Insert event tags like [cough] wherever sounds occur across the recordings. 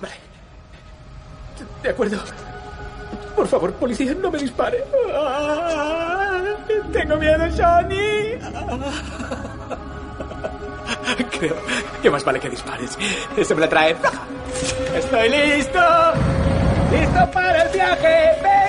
Vale. De acuerdo. Por favor, policía, no me dispare. Ah, tengo miedo, Johnny. Creo que más vale que dispares. Eso me la trae. Estoy listo. Listo para el viaje, baby.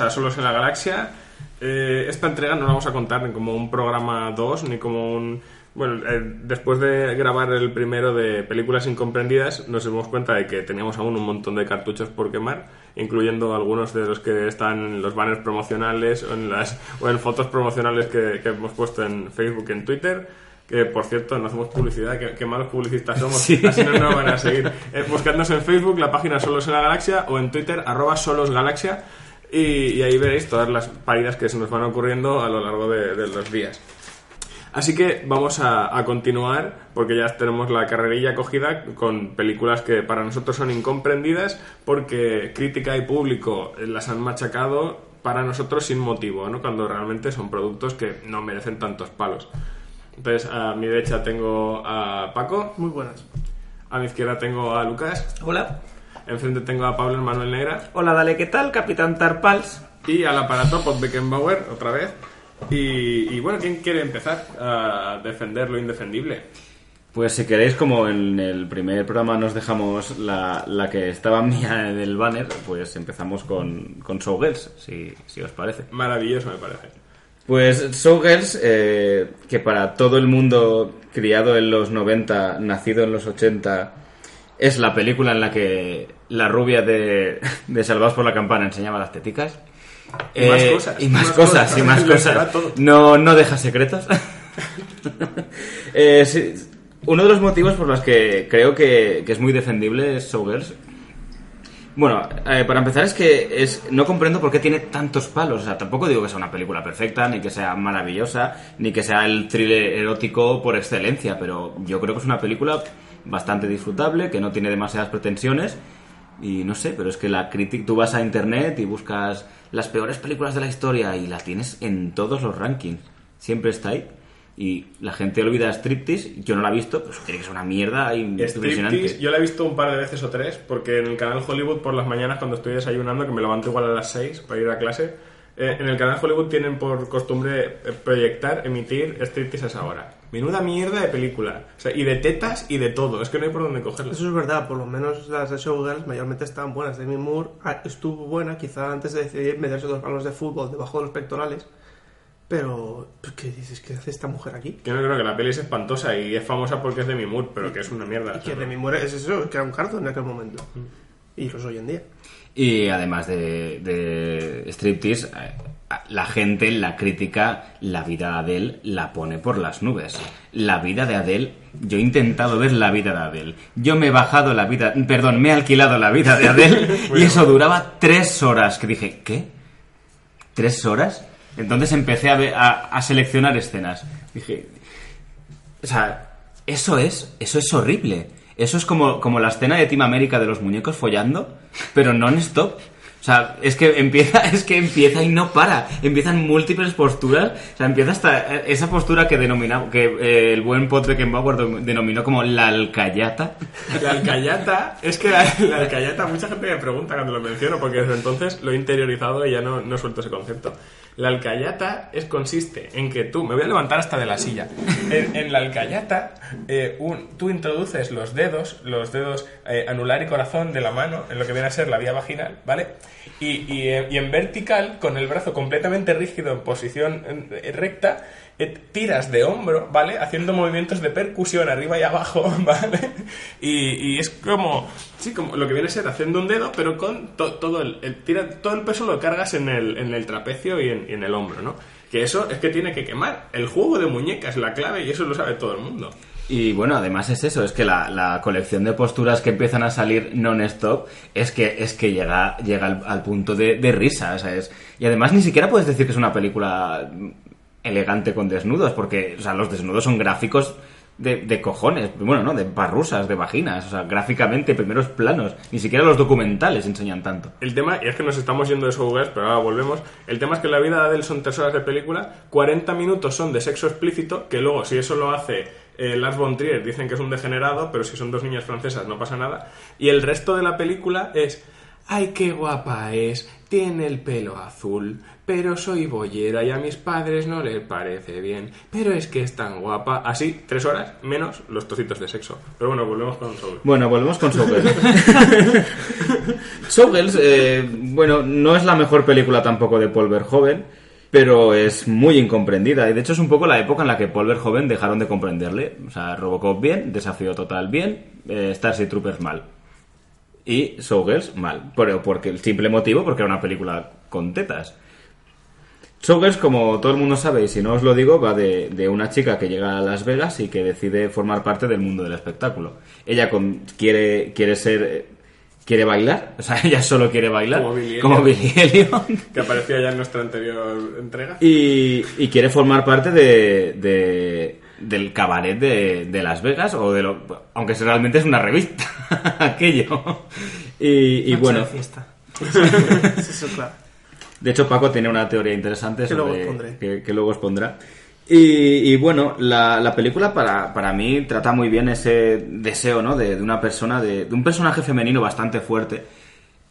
A Solos en la Galaxia. Eh, esta entrega no la vamos a contar ni como un programa 2, ni como un... Bueno, eh, después de grabar el primero de películas incomprendidas, nos dimos cuenta de que teníamos aún un montón de cartuchos por quemar, incluyendo algunos de los que están en los banners promocionales o en, las, o en fotos promocionales que, que hemos puesto en Facebook y en Twitter. Que por cierto, no hacemos publicidad, que, que malos publicistas somos, [laughs] así no nos van a seguir. Eh, buscadnos en Facebook, la página Solos en la Galaxia, o en Twitter, arroba solosgalaxia, y, y ahí veréis todas las paridas que se nos van ocurriendo a lo largo de, de los días. Así que vamos a, a continuar, porque ya tenemos la carrerilla cogida con películas que para nosotros son incomprendidas, porque crítica y público las han machacado para nosotros sin motivo, ¿no? cuando realmente son productos que no merecen tantos palos. Entonces, a mi derecha tengo a Paco, Muy buenas. a mi izquierda tengo a Lucas, Hola. Enfrente tengo a Pablo Manuel Negra Hola, dale, ¿qué tal? Capitán Tarpals. y al aparato Pod Beckenbauer otra vez. Y, y bueno, ¿quién quiere empezar a defender lo indefendible? Pues si queréis, como en el primer programa nos dejamos la, la que estaba mía en el banner, pues empezamos con, con Showgirls, si, si os parece. Maravilloso me parece. Pues Showgirls, eh, que para todo el mundo criado en los 90, nacido en los 80, es la película en la que la rubia de, de Salvados por la Campana enseñaba las teticas. Y más cosas, Y más, cosas, y más cosas. No, no deja secretos. [laughs] Eh, sí, uno de los motivos por los que creo que, que es muy defendible es Showgirls. Bueno, eh, para empezar es que es, no comprendo por qué tiene tantos palos. O sea, tampoco digo que sea una película perfecta, ni que sea maravillosa, ni que sea el thriller erótico por excelencia, pero yo creo que es una película bastante disfrutable, que no tiene demasiadas pretensiones. Y no sé, pero es que la crítica, tú vas a internet y buscas las peores películas de la historia y las tienes en todos los rankings. Siempre está ahí. Y la gente olvida Striptease, yo no la he visto, pues tiene que ser una mierda impresionante. Yo la he visto un par de veces o tres, porque en el canal Hollywood por las mañanas cuando estoy desayunando, que me levanto igual a las 6 para ir a clase, eh, en el canal Hollywood tienen por costumbre eh, proyectar, emitir Striptease a esa hora. Menuda mierda de película. O sea, y de tetas y de todo. Es que no hay por dónde cogerlas. Eso es verdad, por lo menos las de Showgirls mayormente estaban buenas. Demi Moore ah, estuvo buena, quizá antes de decidir meterse dos palos de fútbol debajo de los pectorales. Pero, pues, ¿qué dices? ¿Qué hace esta mujer aquí? Que no creo que la peli es espantosa y es famosa porque es de mi mood, pero que es una mierda. Y que Demi Moore es eso, que era un cardo en aquel momento. Y los hoy en día. Y además de, de striptease, eh, la gente, la crítica, la vida de Adele la pone por las nubes. La vida de Adele, yo he intentado ver la vida de Adele. Yo me he bajado la vida, perdón, me he alquilado la vida de Adele [laughs] y eso duraba tres horas. Que dije, ¿qué? ¿Tres horas? Entonces empecé a, ver- a, a seleccionar escenas. Dije, o sea, eso es, eso es horrible. Eso es como, como la escena de Team América de los muñecos follando, pero non-stop. O sea, es que empieza, [laughs] es que empieza y no para. Empiezan múltiples posturas. O sea, empieza hasta eh, esa postura que denominamos, que eh, el buen Pot Beckenbauer denominó como la alcayata. La alcayata, es que la, alcayata, mucha gente me pregunta cuando lo menciono, porque desde entonces lo he interiorizado y ya no, no suelto ese concepto. La alcayata es, consiste en que tú, me voy a levantar hasta de la silla, en, la alcayata eh, tú introduces los dedos, los dedos eh, anular y corazón de la mano, en lo que viene a ser la vía vaginal, ¿vale? Y, y, eh, en vertical, con el brazo completamente rígido en posición recta, tiras de hombro, ¿vale? Haciendo movimientos de percusión arriba y abajo, [laughs] ¿vale? Y, es como, sí, como lo que viene a ser haciendo un dedo, pero con to- todo el, tira, todo el peso lo cargas en el, en el trapecio y en, en el hombro, ¿no? Que eso es que tiene que quemar. El juego de muñecas, la clave, y eso lo sabe todo el mundo. Y bueno, además es eso, es que la, la colección de posturas que empiezan a salir non-stop es que, es que llega, llega al, punto de, de risa, ¿sabes? Y además ni siquiera puedes decir que es una película elegante con desnudos, porque o sea, los desnudos son gráficos de, de cojones, bueno, ¿no? De parrusas, de vaginas, o sea, gráficamente, primeros planos. Ni siquiera los documentales enseñan tanto. El tema, y es que nos estamos yendo de showgirls, pero ahora volvemos. El tema es que en la vida de Adele son tres horas de película, 40 minutos son de sexo explícito, que luego, si eso lo hace eh, Lars von Trier, dicen que es un degenerado, pero si son dos niñas francesas no pasa nada. Y el resto de la película es. ¡Ay, qué guapa es! Tiene el pelo azul, pero soy bollera y a mis padres no les parece bien. Pero es que es tan guapa. Así, tres horas menos los trocitos de sexo. Pero bueno, volvemos con Soul. Bueno, volvemos con Showgirls. [laughs] Showgirls, eh, bueno, no es la mejor película tampoco de Paul Verhoeven, pero es muy incomprendida. Y de hecho es un poco la época en la que Paul Verhoeven dejaron de comprenderle. O sea, Robocop bien, Desafío Total bien, eh, Starship Troopers mal. Y Showgirls mal. Pero porque el simple motivo, porque era una película con tetas. Showgirls, como todo el mundo sabe, y si no os lo digo, va de, de una chica que llega a Las Vegas y que decide formar parte del mundo del espectáculo. Ella con- quiere, quiere ser... Quiere bailar, o sea, [laughs] ella solo quiere bailar, Como Billy como. Billy [laughs] Que aparecía ya en nuestra anterior entrega. y, y quiere formar parte de, de- del cabaret de, de Las Vegas, o de lo, aunque realmente es una revista, [laughs] aquello. Y, y bueno, fiesta. Eso, claro. De hecho, Paco tiene una teoría interesante Que luego sobre- os pondré. que, que luego os pondrá. Y, y bueno, la, la película para, para mí trata muy bien ese deseo, ¿no? De, de una persona, de, de un personaje femenino bastante fuerte,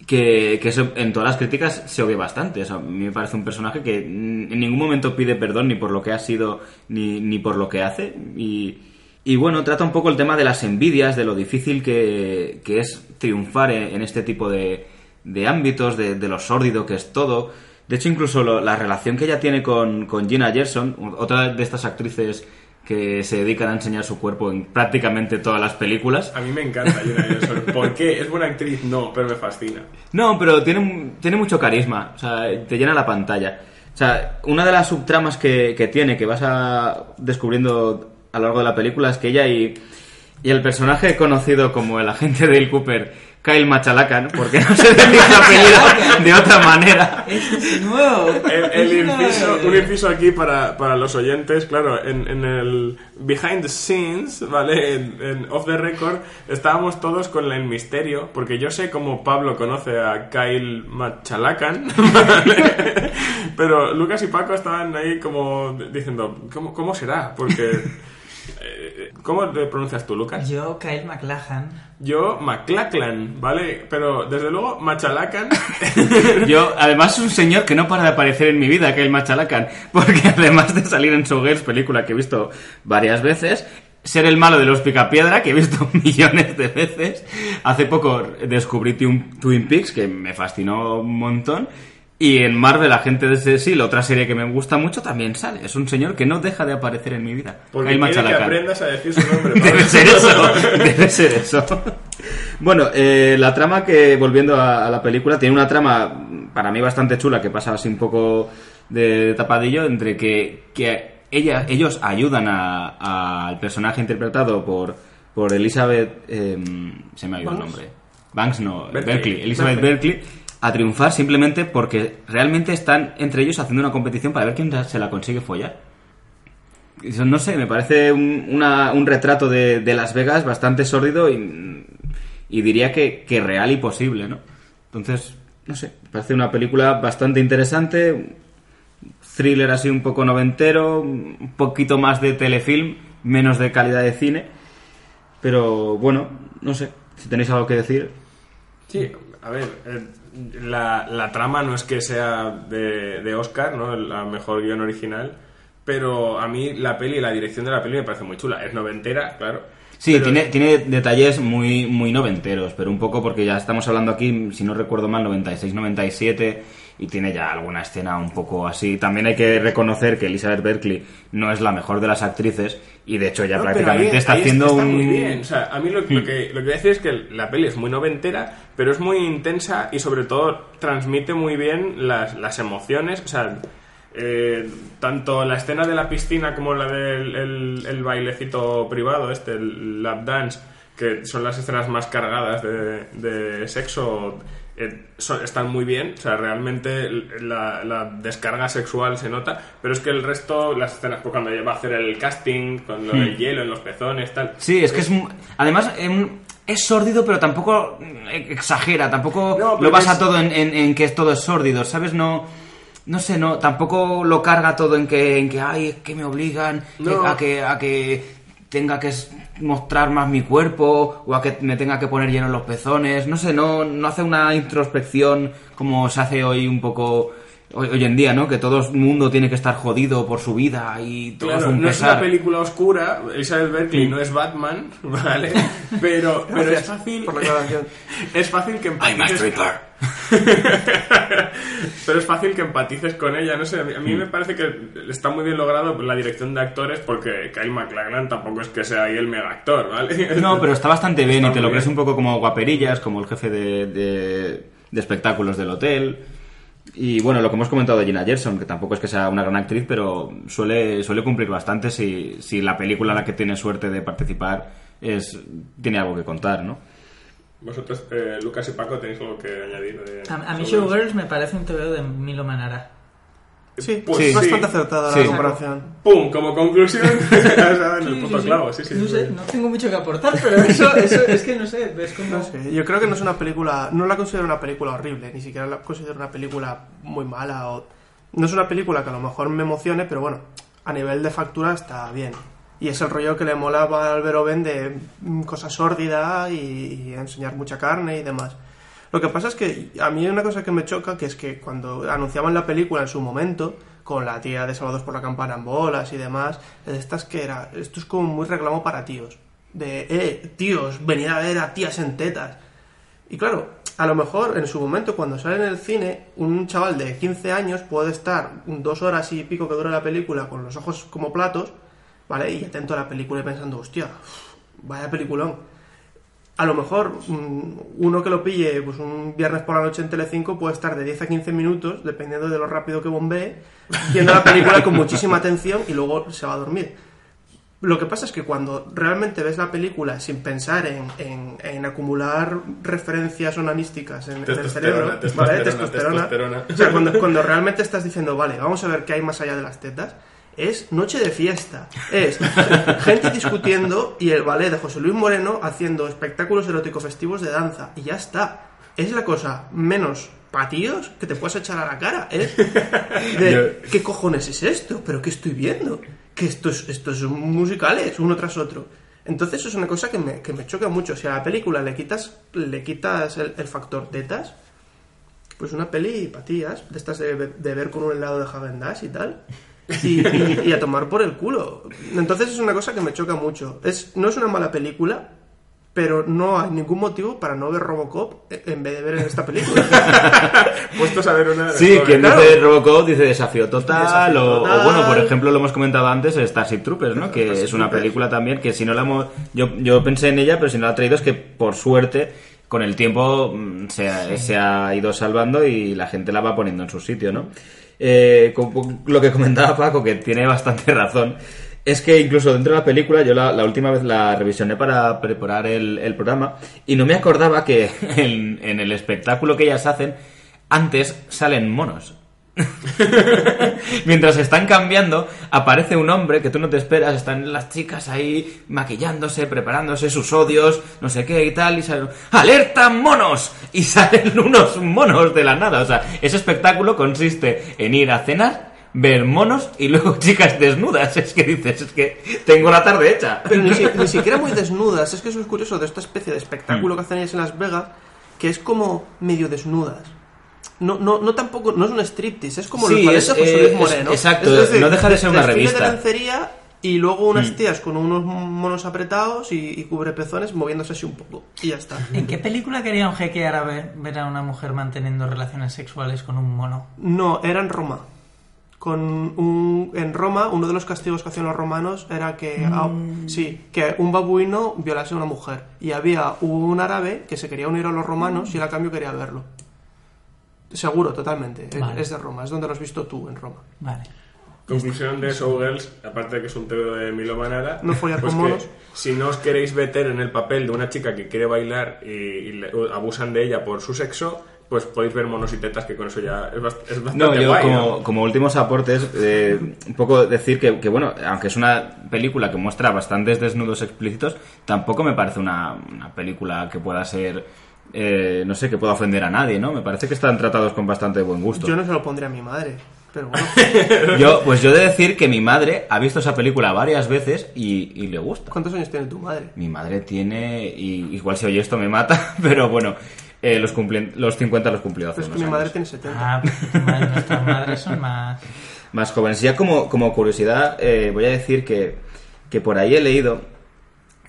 que, que eso en todas las críticas se oye bastante. O sea, a mí me parece un personaje que en ningún momento pide perdón ni por lo que ha sido ni, ni por lo que hace. Y, y bueno, trata un poco el tema de las envidias, de lo difícil que, que es triunfar en, en este tipo de, de ámbitos, de, de lo sórdido que es todo. De hecho, incluso lo- la relación que ella tiene con, con Gina Gerson, otra de estas actrices que se dedican a enseñar su cuerpo en prácticamente todas las películas. A mí me encanta Gina Gerson. [laughs] ¿Por qué? ¿Es buena actriz? No, pero me fascina. No, pero tiene, tiene mucho carisma, o sea, te llena la pantalla. O sea, una de las subtramas que, que tiene, que vas a, descubriendo a lo largo de la película, es que ella y, y el personaje conocido como el agente Dale Cooper, Kyle Machalakan, porque no se [laughs] decir su apellido de otra manera. Esto es nuevo. El, el inciso, un inciso aquí para, para los oyentes, claro, en, en el behind the scenes, ¿vale? En, en off the record, estábamos todos con el misterio, porque yo sé cómo Pablo conoce a Kyle Machalakan, [laughs] ¿vale? Pero Lucas y Paco estaban ahí como diciendo, ¿cómo, cómo será? Porque... eh, ¿Cómo le pronuncias tú, Lucas? Yo, Kyle McLachlan. Yo, McLachlan, ¿vale? Pero desde luego, Machalakan [laughs] Yo, además, es un señor que no para de aparecer en mi vida, Kyle Machalakan, porque además de salir en Showgirls, película que he visto varias veces, ser el malo de los Picapiedra, que he visto [laughs] millones de veces, hace poco descubrí Twin Twin Peaks, que me fascinó un montón, y en Marvel, Agente de Cecil, otra serie que me gusta mucho, también sale. Es un señor que no deja de aparecer en mi vida. Porque Kyle quiere que aprendas a decir su nombre. [laughs] Debe ser eso, debe ser eso. Bueno, eh, la trama que, volviendo a, a la película, tiene una trama para mí bastante chula que pasa así un poco de tapadillo entre que, que ella, ellos ayudan a- al personaje interpretado por, por Elizabeth... em, se me ha ido el nombre. Banks no, Berkeley. Berkeley. Elizabeth Berkeley. Berkeley a triunfar simplemente porque realmente están entre ellos haciendo una competición para ver quién se la consigue follar. Eso, no sé, me parece un, un retrato de, de Las Vegas bastante sórdido y, diría que, que real y posible, ¿no? Entonces, no sé, parece una película bastante interesante, thriller así un poco noventero, un poquito más de telefilm, menos de calidad de cine, pero bueno, no sé, si tenéis algo que decir. Sí, a ver, eh, la, la trama no es que sea de, de Oscar, ¿no? La mejor guion original, pero a mí la peli, la dirección de la peli me parece muy chula. Es noventera, claro. Sí, pero- tiene, tiene detalles muy, muy noventeros, pero un poco porque ya estamos hablando aquí, si no recuerdo mal, 96-97 y tiene ya alguna escena un poco así. También hay que reconocer que Elizabeth Berkley no es la mejor de las actrices y de hecho ya No, prácticamente ahí- está ahí haciendo está un... muy bien. O sea, a mí lo, lo que, lo que voy a decir es que la peli es muy noventera, pero es muy intensa y sobre todo transmite muy bien las, las emociones. O sea, eh, tanto la escena de la piscina como la del el, el bailecito privado, este, el lap dance, que son las escenas más cargadas de, de sexo, eh, son- están muy bien. O sea, realmente la, la descarga sexual se nota, pero es que el resto, las escenas, pues cuando va a hacer el casting, con lo del hielo en los pezones, tal. Sí, es que es... Además, em, es sórdido, pero tampoco mm, exagera, tampoco No, lo basa es- todo en, en- en que todo es sórdido, ¿sabes? No... No sé, no, tampoco lo carga todo en que, en que ay, es que me obligan No. a, que, a que tenga que mostrar más mi cuerpo o a que me tenga que poner lleno los pezones. No sé, no, no hace una introspección como se hace hoy un poco hoy, hoy en día, ¿no? Que todo el mundo tiene que estar jodido por su vida y todo Claro, es un no es una película oscura, Elizabeth Berkley no es Batman, [laughs] ¿vale? Pero, pero es fácil. por la. [laughs] Es fácil que I'm a empatices. stripper. [laughs] pero es fácil que empatices con ella, no sé. A mí, a mí me parece que está muy bien logrado la dirección de actores porque Kyle MacLachlan tampoco es que sea ahí el mega actor, ¿vale? No, pero está bastante bien Está y te lo crees bien. un poco como guaperillas, como el jefe de, de- de espectáculos del hotel. Y bueno, lo que hemos comentado de Gina Gerson, que tampoco es que sea una gran actriz, pero suele, suele cumplir bastante si, si la película en la que tiene suerte de participar es, tiene algo que contar, ¿no? Vosotros, eh, Lucas y Paco, tenéis algo que añadir. De, A, a mí Showgirls me parece un TVO de Milo Manara. Sí, Pues sí. bastante acertada Sí. la comparación. ¡Pum! Como conclusión, [laughs] [laughs] has dado en el Sí, puto sí, sí. clavo, sí, sí. No sé, no tengo mucho que aportar, pero eso, eso es que no sé, ves como... No sé, yo creo que no es una película, no la considero una película horrible, ni siquiera la considero una película muy mala o no es una película que a lo mejor me emocione, pero bueno, a nivel de factura está bien. Y es el rollo que le molaba al Veroven de mm, cosa sórdida y, y enseñar mucha carne y demás. Lo que pasa es que a mí hay una cosa que me choca, que es que cuando anunciaban la película en su momento, con la tía de Salvados por la Campana en bolas y demás, de estas que era, esto es como muy reclamo para tíos. De, eh, tíos, venid a ver a tías en tetas. Y claro, a lo mejor en su momento, cuando sale en el cine, un chaval de 15 años puede estar dos horas y pico que dura la película con los ojos como platos, ¿vale? Y atento a la película y pensando, hostia, vaya peliculón. A lo mejor mm, uno que lo pille pues un viernes por la noche en Telecinco puede estar de 10 a 15 minutos, dependiendo de lo rápido que bombee, viendo la película con muchísima atención y luego se va a dormir. Lo que pasa es que cuando realmente ves la película sin pensar en, en- en acumular referencias onanísticas en, en el Testosterona, cerebro, ¿vale? Testosterona. testosterona. O sea, cuando, cuando realmente estás diciendo, vale, vamos a ver qué hay más allá de las tetas, es noche de fiesta. Es gente discutiendo y el ballet de José Luis Moreno haciendo espectáculos erótico festivos de danza. Y ya está. Es la cosa menos patíos que te puedes echar a la cara. Es de, ¿qué cojones es esto? ¿Pero qué estoy viendo? Que esto es, esto es musicales, uno tras otro. Entonces es una cosa que me, que me choca mucho. Si a la película le quitas, le quitas el, el factor tetas, pues una peli patillas, de estas de, de ver con un helado de Häagen Dazs y tal. Y, y- y a tomar por el culo. Entonces es una cosa que me choca mucho. Es, no es una mala película, pero no hay ningún motivo para no ver Robocop en vez de ver esta película. [laughs] Puestos a ver una. Sí, quien claro. dice Robocop dice Desafío Total, Desafío o, Total. o bueno, por ejemplo, lo hemos comentado antes, Starship Troopers, ¿no? Que Starship es una Troopers. película también que si no la hemos... Yo, yo pensé en ella, pero si no la ha traído es que, por suerte, con el tiempo mm, se ha, se ha ido salvando y la gente la va poniendo en su sitio, ¿no? Eh, como lo que comentaba Paco, que tiene bastante [laughs] razón, es que incluso dentro de la película, yo la, última vez la revisioné para preparar el, programa y no me acordaba que [laughs] en el espectáculo que ellas hacen, antes salen monos. [laughs] Mientras están cambiando, aparece un hombre que tú no te esperas, están las chicas ahí maquillándose, preparándose sus odios, no sé qué y tal, y salen, ¡alerta monos! Y salen [laughs] unos monos de la nada. O sea, ese espectáculo consiste en ir a cenar, ver monos y luego [laughs] chicas desnudas. Es que dices, es que tengo la tarde hecha. Pero ni, si- ni siquiera muy desnudas. Es que eso es curioso de esta especie de espectáculo que hacen ellas en Las Vegas, que es como medio desnudas. No, no, no tampoco, no es un striptease, es como Sí, lo parece es, José eh, Luis es- Moreno. exacto, Es decir, no deja de ser una revista. de lencería y luego unas Mm. tías con unos monos apretados y, y cubrepezones moviéndose así un poco. Y ya está. ¿En qué película quería un jeque árabe ver a una mujer manteniendo relaciones sexuales con un mono? No, era en Roma. Con un, en Roma, uno de los castigos que hacían los romanos era que, a- Mm. sí, que un babuino violase a una mujer. Y había un árabe que se quería unir a los romanos y él a cambio quería verlo. Seguro, totalmente. Es- Vale. Es de Roma, es donde lo has visto tú, en Roma. Vale. Conclusión de Showgirls, aparte de que es un teo de Milo Manara, No follar pues con que monos. si no os queréis meter en el papel de una chica que quiere bailar y, y le- abusan de ella por su sexo, pues podéis ver monos y tetas, que con eso ya es, bast- es bastante No, yo guay, como, ¿no? como últimos aportes, eh, un poco decir que, que, bueno, aunque es una película que muestra bastantes desnudos explícitos, tampoco me parece una, una película que pueda ser, eh, no sé, que pueda ofender a nadie, ¿no? Me parece que están tratados con bastante buen gusto. Yo no se lo pondría a mi madre, pero bueno. [laughs] Yo, pues yo he de decir que mi madre ha visto esa película varias veces y, y le gusta. ¿Cuántos años tiene tu madre? Mi madre tiene, y igual si oye esto me mata, [laughs] pero bueno, eh, los, cumpli- los 50 los cumplió hace Pero es que mi madre tiene 70. Ah, tu madre- nuestras madres son más... [laughs] más jóvenes. Ya como, como curiosidad, eh, voy a decir que, que por ahí he leído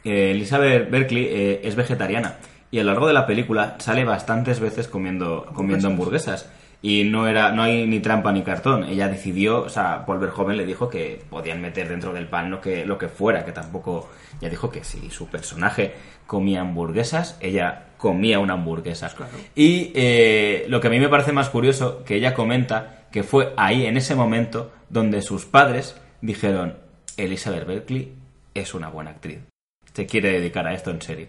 que Elizabeth Berkley eh, es vegetariana y a lo largo de la película sale bastantes veces comiendo, comiendo hamburguesas. Y no era no hay ni trampa ni cartón. Ella decidió, o sea, Paul Verhoeven le dijo que podían meter dentro del pan lo que, lo que fuera, que tampoco... Ya dijo que si su personaje comía hamburguesas, ella comía una hamburguesa. Y eh, lo que a mí me parece más curioso, que ella comenta que fue ahí, en ese momento, donde sus padres dijeron, Elizabeth Berkley es una buena actriz. Se quiere dedicar a esto en serio.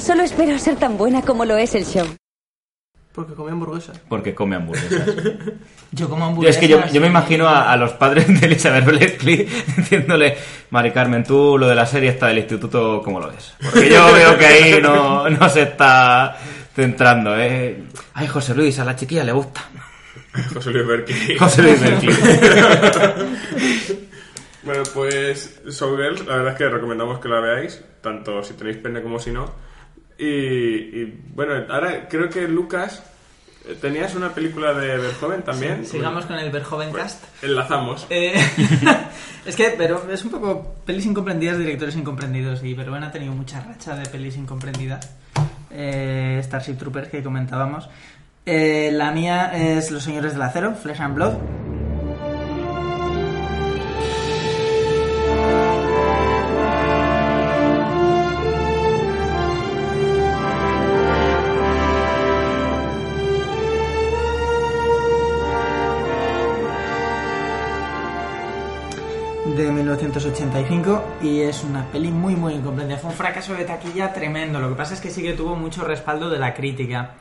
Solo espero ser tan buena como lo es el show. Porque comía hamburguesas. Porque come hamburguesas. [laughs] Yo como Yo hamburguesas... es que yo, yo me imagino a, a los padres de Elizabeth Berkley [laughs] diciéndole, Mari Carmen, tú lo de la serie está del instituto, ¿cómo lo ves? Porque yo [laughs] veo que ahí no, no se está centrando, ¿eh? Ay, José Luis, a la chiquilla le gusta. José Luis Berkey. José Luis Berkley. Bueno, pues Showgirls, la verdad es que recomendamos que la veáis, tanto si tenéis pene como si no. Y, y, bueno, ahora creo que Lucas, eh, tenías una película de Verhoeven también. Sigamos con el Verhoeven Cast. Enlazamos. Eh, [laughs] es que, pero es un poco pelis incomprendidas, directores incomprendidos. Y Verhoeven ha tenido mucha racha de pelis incomprendidas. Eh, Starship Troopers que comentábamos. Eh, la mía es Los Señores del Acero, Flesh and Blood. De 1985 y es una peli muy muy incomprendida. Fue un fracaso de taquilla tremendo. Lo que pasa es que sí que tuvo mucho respaldo de la crítica.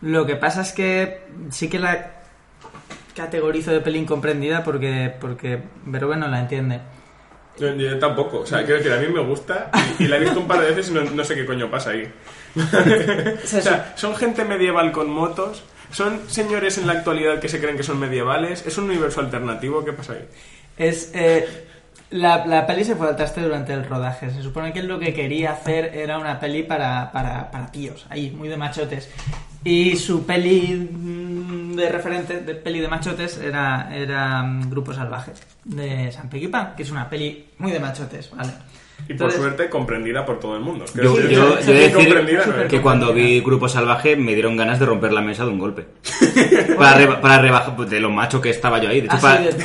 Lo que pasa es que sí que la categorizo de peli incomprendida porque porque Verhoeven no la entiende. Yo, yo tampoco, o sea, quiero decir, a mí me gusta y, y la he visto un par de veces y no, no sé qué coño pasa ahí. [laughs] o sea, son gente medieval con motos, son señores en la actualidad que se creen que son medievales, es un universo alternativo, ¿qué pasa ahí? Es eh, la, la peli se fue al traste durante el rodaje. Se supone que lo que quería hacer era una peli para, para, para tíos, ahí, muy de machotes. Y su peli mm, de referente, de peli de machotes, era, era mm, Grupo Salvaje, de San Pequipan, que es una peli muy de machotes, ¿vale? Y por suerte comprendida por todo el mundo. Yo, yo, yo he de decir que cuando vi Grupo Salvaje me dieron ganas de romper la mesa de un golpe. [laughs] para, reba- para rebajar, pues, de lo macho que estaba yo ahí. De hecho, Ah, para, sí,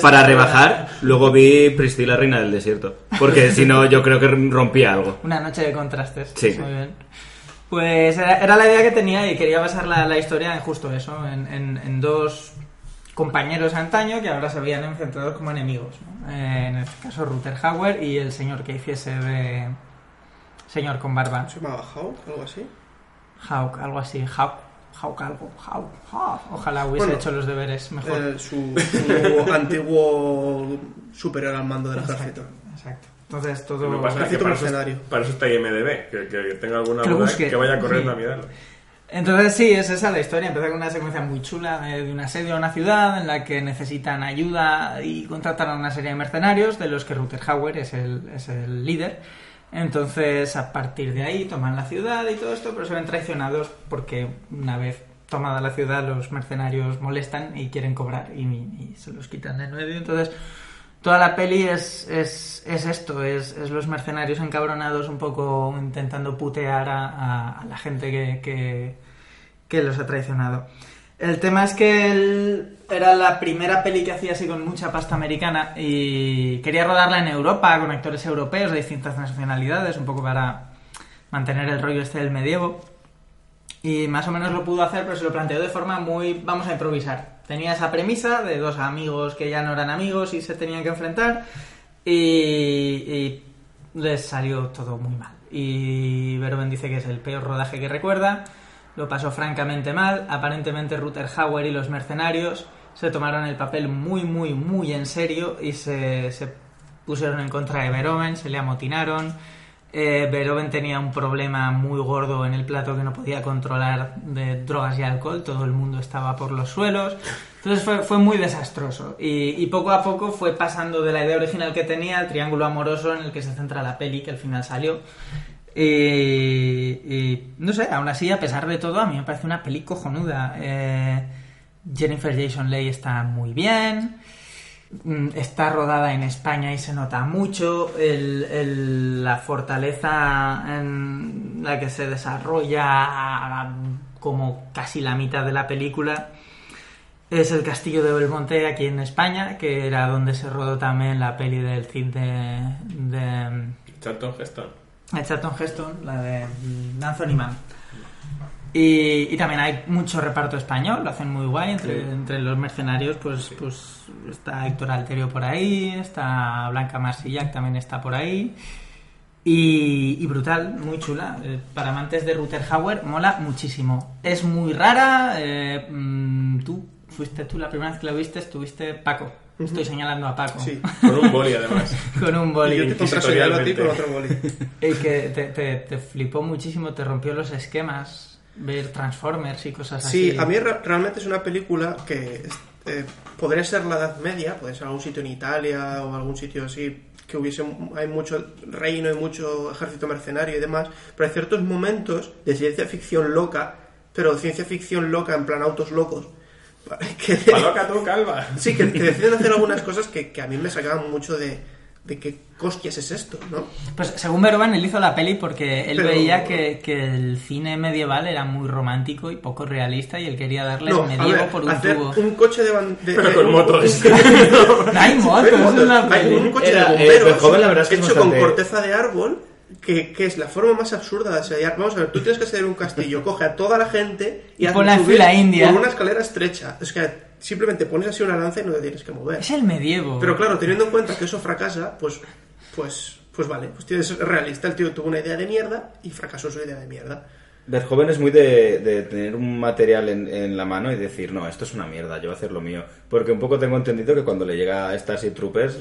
para, rebajar, luego vi Priscila, Reina del Desierto. Porque si no, yo creo que rompía algo. Una noche de contrastes. Sí. Muy bien. Pues era, era la idea que tenía y quería basar la, la historia en justo eso, en, en- en dos compañeros antaño que ahora se veían enfrentados como enemigos. ¿no? Eh, en este caso Ruther Hauer y el señor que hiciese de señor con barba. ¿Se llamaba Hawk? ¿Algo así? Hawk, algo así, Hawk. Hawk algo. Hawk, Hawk. Ojalá hubiese Bueno, hecho los deberes mejor. Eh, su, su [laughs] antiguo superior al mando del ejército. Exacto. Entonces todo... Lo que pasa es que para eso, para eso está IMDB, que, que tenga alguna Que duda busque. que vaya corriendo Sí. a mirarlo. Entonces sí, es esa la historia. Empieza con una secuencia muy chula eh, de un asedio a una ciudad en la que necesitan ayuda y contratan a una serie de mercenarios de los que Rutger Hauer es el, es el líder. Entonces a partir de ahí toman la ciudad y todo esto, pero se ven traicionados porque una vez tomada la ciudad los mercenarios molestan y quieren cobrar y, y se los quitan de medio. Entonces toda la peli es, es, es esto, es, es los mercenarios encabronados un poco intentando putear a, a- la gente que, que, los ha traicionado. El tema es que era la primera peli que hacía así con mucha pasta americana y quería rodarla en Europa con actores europeos de distintas nacionalidades, un poco para mantener el rollo este del medievo. Y más o menos lo pudo hacer, pero se lo planteó de forma muy... vamos a improvisar. Tenía esa premisa de dos amigos que ya no eran amigos y se tenían que enfrentar y, y les salió todo muy mal. Y Verhoeven dice que es el peor rodaje que recuerda, lo pasó francamente mal, aparentemente Ruther Hauer y los mercenarios se tomaron el papel muy, muy, muy en serio y se, se pusieron en contra de Verhoeven, se le amotinaron. Eh, Verhoeven tenía un problema muy gordo en el plato que no podía controlar de drogas y alcohol, todo el mundo estaba por los suelos. Entonces fue, muy desastroso y, poco a poco fue pasando de la idea original que tenía al triángulo amoroso en el que se centra la peli, que al final salió. Y, y, no sé, aún así, a pesar de todo, a mí me parece una peli cojonuda. Eh, Jennifer Jason Leigh está muy bien. Mm, Está rodada en España y se nota mucho el- el- la fortaleza en la que se desarrolla como casi la mitad de la película es el castillo de Belmonte aquí en España, que era donde se rodó también la peli del Cid de, de, Charlton Heston. Charlton Heston, la de mm, Anthony Mann. Y, y también hay mucho reparto español, lo hacen muy guay. Entre, entre los mercenarios, pues, pues está Héctor Alterio por ahí, está Blanca Marsillac también está por ahí. Y, y brutal, muy chula. Eh, para amantes de Ruther Hauer, mola muchísimo. Es muy rara. eh, mm, tú fuiste tú la primera vez que lo viste, estuviste Paco. Estoy señalando a Paco. Sí. [laughs] Con un boli, además. Con un boli. Y yo te contraseñalo a ti con otro boli. [laughs] Y que te, te- te flipó muchísimo, te rompió los esquemas, ver Transformers y cosas así. Sí, a mí re- realmente es una película que eh, podría ser la Edad Media, puede ser algún sitio en Italia o algún sitio así que hubiese hay mucho reino y mucho ejército mercenario y demás, pero hay ciertos momentos de ciencia ficción loca, pero ciencia ficción loca en plan autos locos. [laughs] Que, Paloca tú, calva. sí, que, que deciden hacer algunas cosas que, que a mí me sacaban mucho de, de qué hostias es esto, ¿no? Pues según Verhoeven, él hizo la peli porque él Pero- veía que, que el cine medieval era muy romántico y poco realista y él quería darles No, medievo ver, por un hacer tubo. un coche de, de- Pero con un- motos. un- No [laughs] hay motos, Hay es motos. Hay un coche Era, de eh, bomberos Verhoeven, la verdad es que es hecho bastante- con corteza de árbol que, que es la forma más absurda de asediar. Vamos a ver, tú tienes que hacer un castillo, coge a toda la gente y Y subir fila india. por una escalera estrecha. Es que simplemente pones así una lanza y no te tienes que mover. Es el medievo. Pero claro, teniendo en cuenta que eso fracasa, pues, pues, pues vale, pues tienes es realista. El tío tuvo una idea de mierda y fracasó su idea de mierda. Verhoeven es muy de, de tener un material en, en la mano y decir, no, esto es una mierda, yo voy a hacer lo mío. Porque un poco tengo entendido que cuando le llega a Starship Troopers,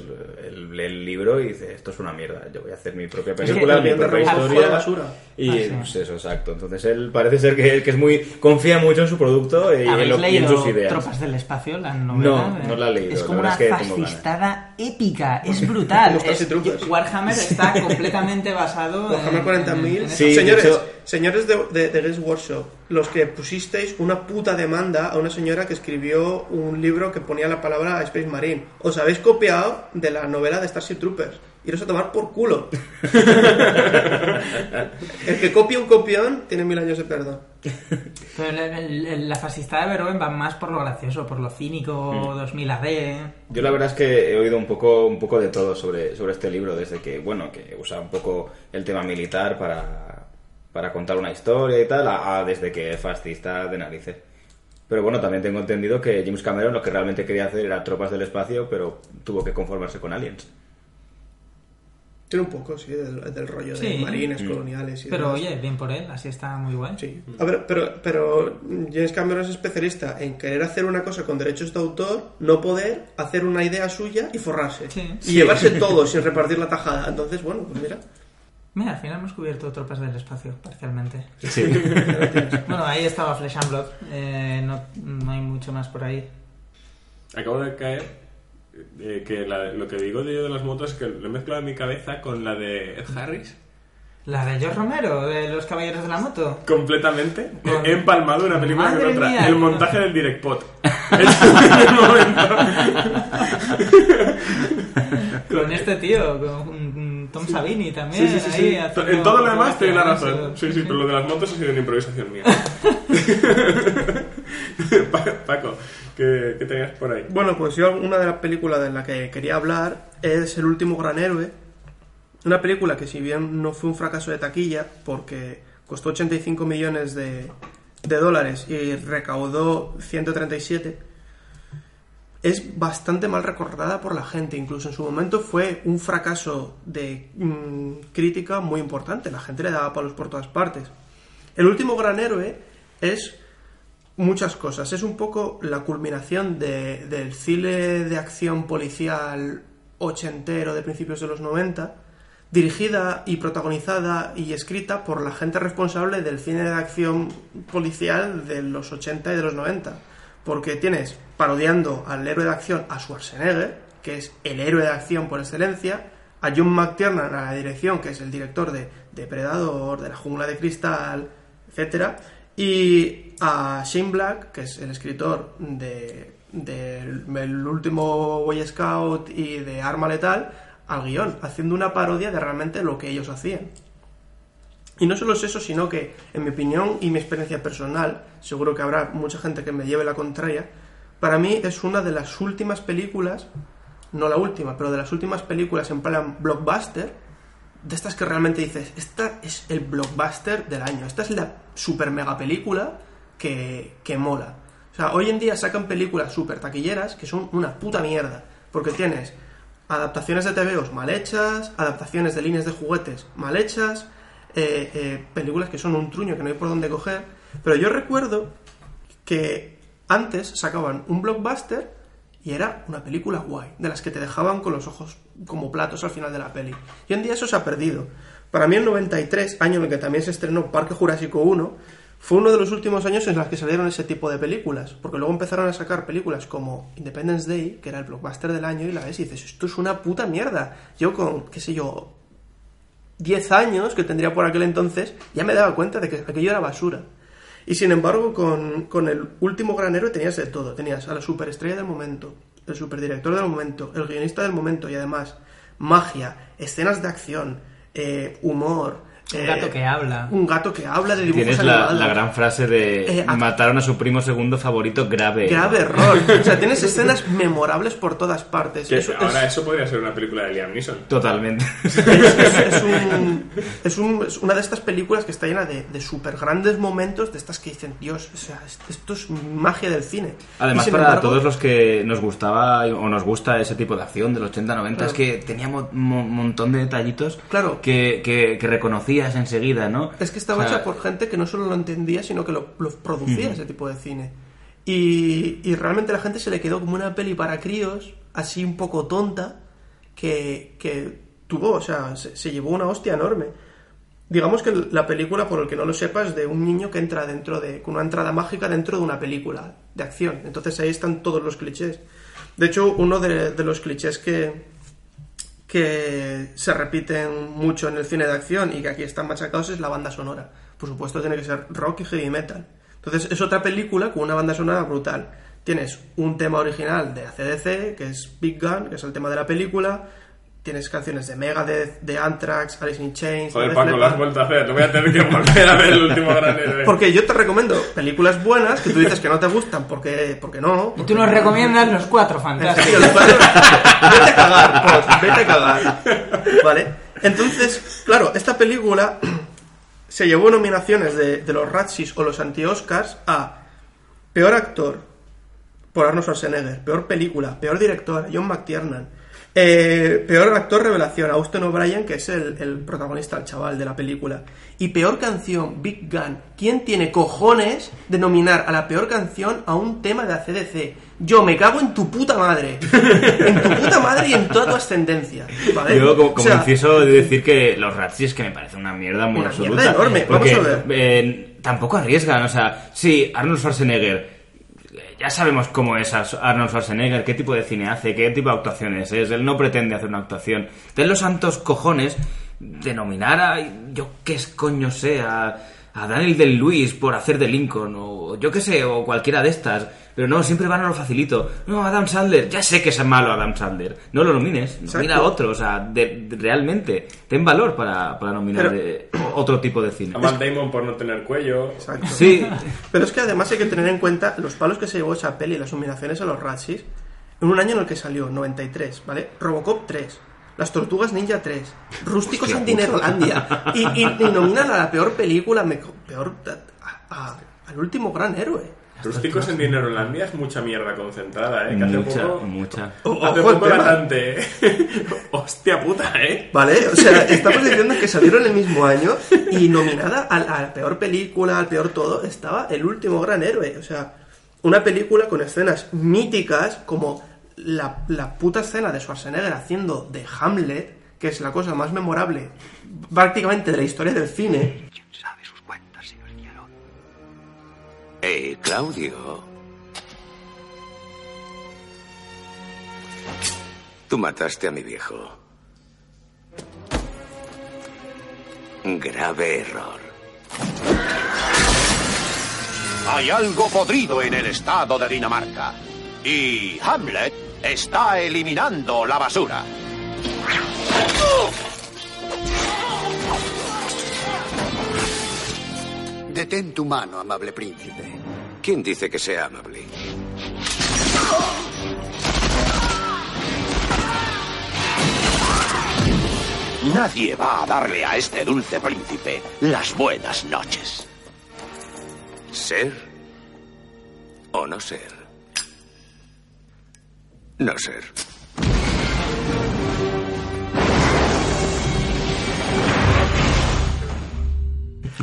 él lee el libro y dice, esto es una mierda, yo voy a hacer mi propia película, el mi propia historia. basura. Y Ah, sí. pues eso, exacto. Entonces él parece ser que, que es muy, confía mucho en su producto y, en, ¿Habéis lo- y en sus ideas. Tropas del Espacio? La novela? No, no la he leído, Es como una es que fascistada épica, es brutal. [laughs] Es- Troopers. Warhammer está completamente basado Warhammer en- 40.000. en- en eso. Sí, señores, hecho- señores de, de, de Games Workshop, los que pusisteis una puta demanda a una señora que escribió un libro que ponía la palabra Space Marine, os habéis copiado de la novela de Starship Troopers. Iros a tomar por culo. [laughs] El que copia un copión tiene mil años de perdón. Pero el- el- el- la fascistada de Verhoeven va más por lo gracioso, por lo cínico, Mm. 2000 AD. Yo la verdad es que he oído un poco, un poco de todo sobre, sobre este libro, desde que, bueno, que usa un poco el tema militar para, para contar una historia y tal, a, a desde que es fascista de narices. Pero bueno, también tengo entendido que James Cameron lo que realmente quería hacer era tropas del espacio, pero tuvo que conformarse con aliens. Tiene un poco, sí, del, del rollo de Sí. marines coloniales y Pero demás. oye, bien por él, así está muy guay. Sí. A ver, pero, pero James Cameron es especialista en querer hacer una cosa con derechos de autor, no poder hacer una idea suya y forrarse. Sí. Y llevarse [laughs] todo sin repartir la tajada. Entonces, bueno, pues mira. Mira, al final hemos cubierto tropas del espacio, parcialmente. Sí. [laughs] Bueno, ahí estaba Flesh and Blood, eh, no, no hay mucho más por ahí. Acabo de caer eh, que la- lo que digo de yo de las motos es que lo he mezclado en mi cabeza con la de Ed Harris. La de George Romero, de los Caballeros de la Moto. Completamente. Con- He empalmado una película Madre con otra. mía. el montaje del Direct Pot. [laughs] en el momento. Con este tío, con Tom Savini también. Sí, sí, sí, ahí sí. haciendo En todo lo demás tiene la razón. Sí, sí, pero lo de las motos ha sido una improvisación mía. [laughs] Pa- Paco, ¿qué, qué tenías por ahí? Bueno, pues yo una de las películas de la que quería hablar es El último gran héroe. Una película que si bien no fue un fracaso de taquilla, porque costó 85 millones de, de dólares y recaudó 137, es bastante mal recordada por la gente. Incluso en su momento fue un fracaso de mm, crítica muy importante. La gente le daba palos por todas partes. El último gran héroe es muchas cosas. Es un poco la culminación de- del cine de acción policial ochentero de principios de los 90, dirigida y protagonizada y escrita por la gente responsable del cine de acción policial de los 80 y de los 90. Porque tienes parodiando al héroe de acción a Schwarzenegger, que es el héroe de acción por excelencia, a John McTiernan a la dirección, que es el director de Depredador, de La Jungla de Cristal, etcétera, y a Shane Black, que es el escritor de, del el último Boy Scout y de Arma Letal, al guion, haciendo una parodia de realmente lo que ellos hacían. Y no solo es eso, sino que, en mi opinión y mi experiencia personal, seguro que habrá mucha gente que me lleve la contraria, para mí es una de las últimas películas, no la última, pero de las últimas películas en plan blockbuster, de estas que realmente dices, esta es el blockbuster del año, esta es la super mega película que, que mola. O sea, hoy en día sacan películas super taquilleras que son una puta mierda, porque tienes adaptaciones de TVOs mal hechas, adaptaciones de líneas de juguetes mal hechas, eh, eh, películas que son un truño que no hay por dónde coger. Pero yo recuerdo que antes sacaban un blockbuster y era una película guay, de las que te dejaban con los ojos como platos al final de la peli. Y hoy en día eso se ha perdido. Para mí el 93, año en el que también se estrenó Parque Jurásico 1, fue uno de los últimos años en los que salieron ese tipo de películas, porque luego empezaron a sacar películas como Independence Day, que era el blockbuster del año, y la ves y dices, esto es una puta mierda. Yo con, qué sé yo, 10 años que tendría por aquel entonces, ya me daba cuenta de que aquello era basura. Y sin embargo, con, con el último gran héroe tenías de todo. Tenías a la superestrella del momento, el superdirector del momento, el guionista del momento y además magia, escenas de acción, eh, humor. Un eh, gato que habla. Un gato que habla de dibujos Tienes la, la gran frase de Eh, mataron a su primo segundo favorito grave. Grave error. [laughs] O sea, tienes escenas memorables por todas partes. Es- ahora eso podría ser una película de Liam Neeson. Totalmente. [laughs] es, es- es un- [laughs] es un- es una de estas películas que está llena de, de súper grandes momentos, de estas que dicen, Dios, o sea, es- esto es magia del cine. Además, para embargo, todos los que nos gustaba o nos gusta ese tipo de acción de los 80-90, Claro. es que teníamos un montón de detallitos Claro. que, que, que enseguida, ¿no? Es que estaba O sea, hecha por gente que no solo lo entendía, sino que lo, lo producía ese tipo de cine. Y, y realmente a la gente se le quedó como una peli para críos, así un poco tonta, que, que tuvo, o sea, se, se llevó una hostia enorme. Digamos que la película, por el que no lo sepa, es de un niño que entra dentro de. con una entrada mágica dentro de una película de acción. Entonces ahí están todos los clichés. De hecho, uno de, de los clichés que, que se repiten mucho en el cine de acción y que aquí están machacados es la banda sonora. Por supuesto, tiene que ser rock y heavy metal. Entonces, es otra película con una banda sonora brutal. Tienes un tema original de ACDC, que es Big Gun, que es el tema de la película. Tienes canciones de Megadeth, de Anthrax, Alice in Chains. Joder, de Paco, lo has Leppard. vuelto a hacer. Lo voy a tener que volver a ver el último gran héroe. [laughs] Porque yo te recomiendo películas buenas que tú dices que no te gustan porque, porque no. Y tú nos recomiendas los cuatro fantásticos. serio, los cuatro- vete a cagar, Pos, vete a cagar. [laughs] ¿Vale? Entonces, claro, esta película se llevó nominaciones de, de los Razzies o los anti-Oscars a Peor actor por Arnold Schwarzenegger, Peor película, Peor director, John McTiernan, Eh, peor actor revelación, Austin O'Brien, que es el, el protagonista, el chaval de la película. Y peor canción, Big Gun. ¿Quién tiene cojones de nominar a la peor canción a un tema de ACDC? Yo me cago en tu puta madre. En tu puta madre y en toda tu ascendencia. ¿vale? Yo, como, O como sea, inciso, de decir que los Razzies que me parece una mierda muy Una absoluta. mierda enorme. Vamos Porque a ver. eh, tampoco arriesgan. O sea, sí, Arnold Schwarzenegger. Ya sabemos cómo es Ar- Arnold Schwarzenegger, qué tipo de cine hace, qué tipo de actuaciones es. Él no pretende hacer una actuación. Ten los santos cojones de nominar a, yo qué coño sé, a, a Daniel del Luis por hacer de Lincoln, o yo qué sé, o cualquiera de estas. Pero no, siempre van a lo facilito. No, Adam Sandler, ya sé que es malo Adam Sandler. No lo nomines, nomina a otro. O sea, de- de- realmente, ten valor para, para nominar Pero- eh, otro tipo de cine. A Matt Damon por no tener cuello. Exacto. Sí, [laughs] Pero es que además hay que tener en cuenta los palos que se llevó esa peli, las nominaciones a los Razzies, en un año en el que salió 93, ¿vale? Robocop 3, Las Tortugas Ninja 3, Rústicos en Dinerolandia, y, y, y nominan a la peor película, me- peor, a- a- al último gran héroe. Rústicos en Dinerolandia es mucha mierda concentrada, ¿eh? Que hace mucha, poco, mucha. O- hace ojo al poco tema. cante. [laughs] Hostia puta, ¿eh? ¿Vale? O sea, estamos diciendo que salieron el mismo año y nominada a, a la peor película, al peor todo, estaba El último gran héroe. O sea, una película con escenas míticas como la, la puta escena de Schwarzenegger haciendo de Hamlet, que es la cosa más memorable prácticamente de la historia del cine. Eh, Claudio. Tú mataste a mi viejo. Grave error. Hay algo podrido en el estado de Dinamarca. Y Hamlet está eliminando la basura. Detén tu mano, amable príncipe. ¿Quién dice que sea amable? Nadie va a darle a este dulce príncipe las buenas noches. ¿Ser o no ser? No ser.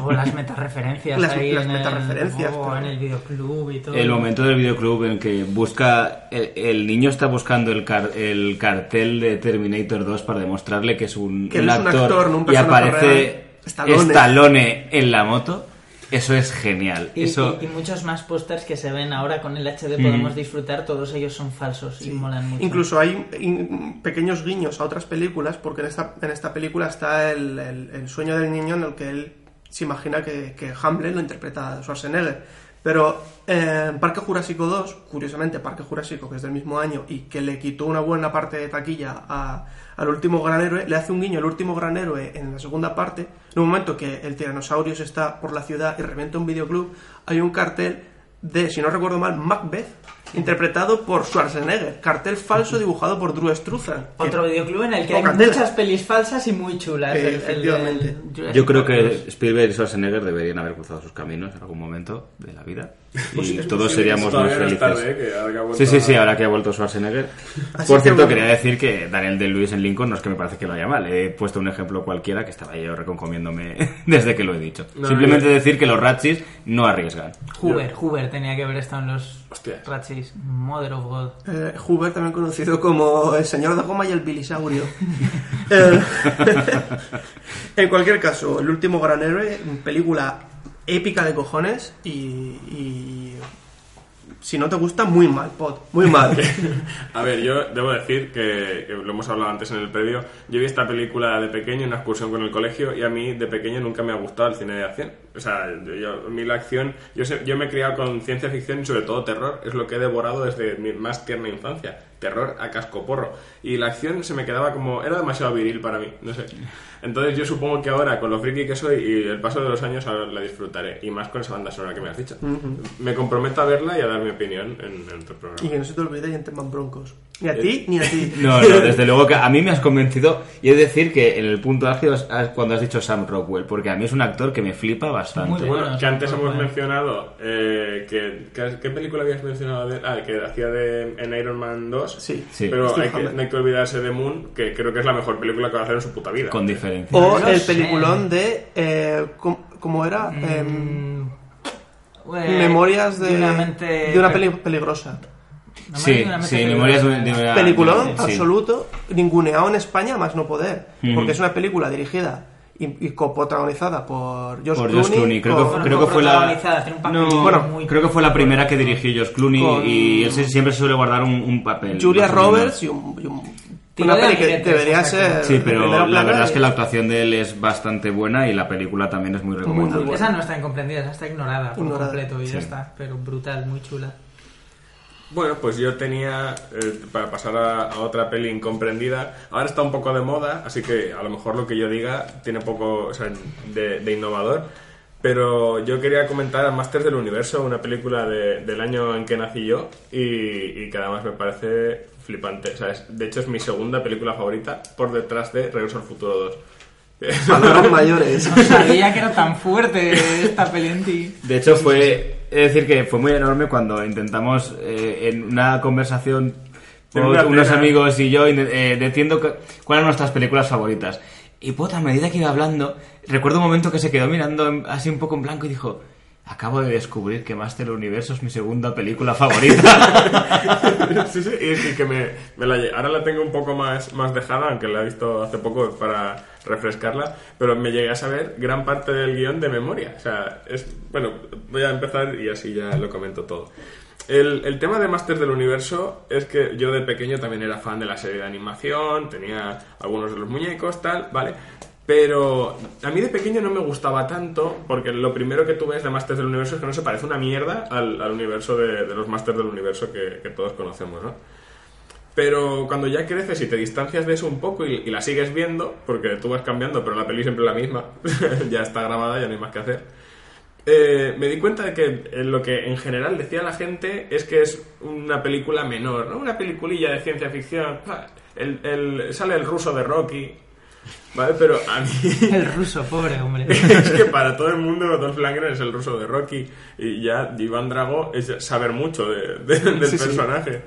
O las metareferencias Las- ahí las en, el, metareferencias, oh, claro. en el videoclub y todo. El momento del videoclub en el que busca. El, el niño está buscando el, car- el cartel de Terminator 2 para demostrarle que es un, Que él es un actor, no un y aparece. Stallone. Stallone en la moto. Eso es genial. Y, Eso. y- y muchos más pósters que se ven ahora con el HD Mm. podemos disfrutar, todos ellos son falsos y molan mucho. Incluso hay in- pequeños guiños a otras películas, porque en esta, en esta película está el, el- el sueño del niño en el que él se imagina que, que Hamlet lo interpreta Schwarzenegger. Pero eh, en Parque Jurásico 2, curiosamente Parque Jurásico, que es del mismo año y que le quitó una buena parte de taquilla a- al último gran héroe, le hace un guiño al último gran héroe en la segunda parte. En un momento que el tiranosaurio está por la ciudad y revienta un videoclub, hay un cartel de, si no recuerdo mal, Macbeth, interpretado por Schwarzenegger. Cartel falso dibujado por Drew Struzan. Otro videoclub en el que hay muchas pelis falsas y muy chulas. Eh, El- efectivamente. Yo creo que 2. Spielberg y Schwarzenegger deberían haber cruzado sus caminos en algún momento de la vida. Pues Y todos seríamos no es felices. tarde, ¿eh? Que Sí, sí, sí, ahora que ha vuelto Schwarzenegger. Así Por que cierto, bueno. quería decir que Daniel de Luis en Lincoln no es que me parece que lo haya mal. He puesto un ejemplo cualquiera que estaba yo reconcomiéndome [laughs] desde que lo he dicho. No, Simplemente yo- decir que los Ratchis no arriesgan. Hoover, Hoover tenía que haber estado en los Hostia. Ratchis. Mother of God. Eh, Hoover, también conocido como el señor de goma y el bilisaurio. [laughs] Eh, [laughs] en cualquier caso, el último gran héroe, película épica de cojones y, si no te gusta, muy mal, Pot, muy mal. [laughs] A ver, yo debo decir que, que lo hemos hablado antes en el previo. Yo vi esta película de pequeño en una excursión con el colegio y a mí de pequeño nunca me ha gustado el cine de acción. O sea, yo, yo- a mí la acción, yo, sé- yo me he criado con ciencia ficción y sobre todo terror, es lo que he devorado desde mi más tierna infancia. Terror a cascoporro. Y la acción se me quedaba como, era demasiado viril para mí, no sé. Entonces yo supongo que ahora, con lo friki que soy y el paso de los años, ahora la disfrutaré. Y más con esa banda sonora que me has dicho. Me comprometo a verla y a dar mi opinión en, en otro programa. y que no se te olvide Gentleman Broncos. Ni a ti, ni a ti. [laughs] No, no, desde luego que a mí me has convencido y he de decir que en el punto álgido es cuando has dicho Sam Rockwell, porque a mí es un actor que me flipa bastante. Muy Bueno, Bueno, que antes hemos mencionado eh, que, que- ¿Qué película habías mencionado? De, ah, que hacía de, en Iron Man 2. Sí. Sí. Pero hay que, no hay que olvidarse de Moon, que creo que es la mejor película que va a hacer en su puta vida. Con diferencia. O el sé. peliculón de. Eh, ¿cómo, cómo era? Em, Mm, eh, Memorias de. una mente de una peli peligrosa. Memorias Sí, de una mente sí, peligrosa. Memorias de de una... Peliculón sí. absoluto, ninguneado en España, más no poder. Porque es una película dirigida y, y coprotagonizada por George Por Clooney. Clooney. Creo, con- que, creo que fue la... No, Bueno, muy- creo que fue la primera que dirigió George Clooney Con- y él se- siempre suele guardar un, un papel. Julia. Roberts y un. y un- una de peli que debería ser. Sí, pero la verdad es que la actuación de él es bastante buena y la película también es muy recomendable. buena. Esa no está incomprendida, esa está ignorada por Ignorada. completo y Sí. ya está, pero brutal, muy chula. Bueno, pues yo tenía, eh, para pasar a, a otra peli incomprendida, ahora está un poco de moda, así que a lo mejor lo que yo diga tiene poco o sea, de, de innovador, pero yo quería comentar Masters del Universo, una película de- del año en que nací yo y, y que además me parece flipante. O sea, es- de hecho es mi segunda película favorita por detrás de Regreso al Futuro 2. Palabras mayores. No sabía que era tan fuerte esta peli en ti. De hecho, fue. Es decir, que fue muy enorme cuando intentamos eh, en una conversación En con una unos amigos y yo eh, diciendo cu- cuáles eran nuestras películas favoritas. Y puta, a medida que iba hablando, recuerdo un momento que se quedó mirando así un poco en blanco y dijo. Acabo de descubrir que Master Universo es mi segunda película favorita. [laughs] sí, sí, y, que me, me la ahora la tengo un poco más, más dejada, aunque la he visto hace poco para refrescarla, pero me llegué a saber gran parte del guion de memoria. O sea, es, bueno, voy a empezar y así ya lo comento todo. El, el tema de Masters del Universo es que yo de pequeño también era fan de la serie de animación, tenía algunos de los muñecos, tal, ¿vale? Pero a mí de pequeño no me gustaba tanto porque lo primero que tú ves de Masters del Universo es que no se parece una mierda al, al universo de, de los Masters del Universo que, que todos conocemos, ¿no? Pero cuando ya creces y te distancias de eso un poco y, y la sigues viendo, porque tú vas cambiando, pero la peli siempre es la misma, [laughs] ya está grabada, ya no hay más que hacer. eh, me di cuenta de que lo que en general decía la gente es que es una película menor, ¿no? Una peliculilla de ciencia ficción. El, el- sale el ruso de Rocky, ¿vale? Pero a mí... [laughs] El ruso, pobre hombre. [laughs] es que para todo el mundo Dolph Lundgren es el ruso de Rocky y ya Iván Drago es saber mucho de- de- del Sí, sí. personaje.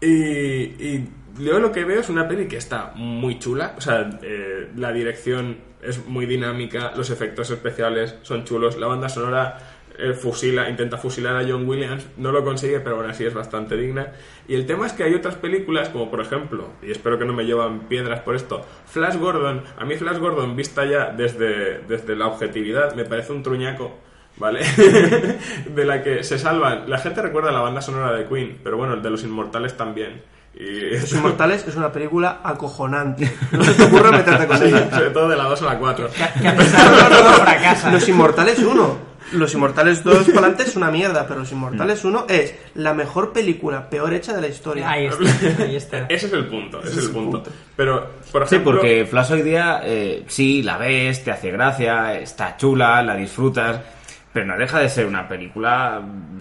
Y, y yo lo que veo es una peli que está muy chula, o sea, eh, la dirección es muy dinámica, los efectos especiales son chulos, la banda sonora eh, fusila, intenta fusilar a John Williams, no lo consigue, pero aún así es bastante digna. Y el tema es que hay otras películas, como por ejemplo, y espero que no me llevan piedras por esto, Flash Gordon, a mí Flash Gordon vista ya desde, desde la objetividad me parece un truñaco. ¿Vale? [laughs] de la que se salvan. La gente recuerda la banda sonora de Queen, pero bueno, el de los inmortales también. Y Los [laughs] Inmortales es una película acojonante. [laughs] No se te ocurra meterte con ella. sobre todo de la 2 a la 4. Que a pesar de todo fracasa. Los Inmortales 1. Los Inmortales 2 [laughs] para adelante es una mierda, pero Los Inmortales 1 es la mejor película peor hecha de la historia. Ahí está, ahí está. [laughs] Ese es el punto, ese es el punto. Pero, por Sí, ejemplo, porque Flash hoy día, eh, sí, la ves, te hace gracia, está chula, la disfrutas, pero no deja de ser una película mm,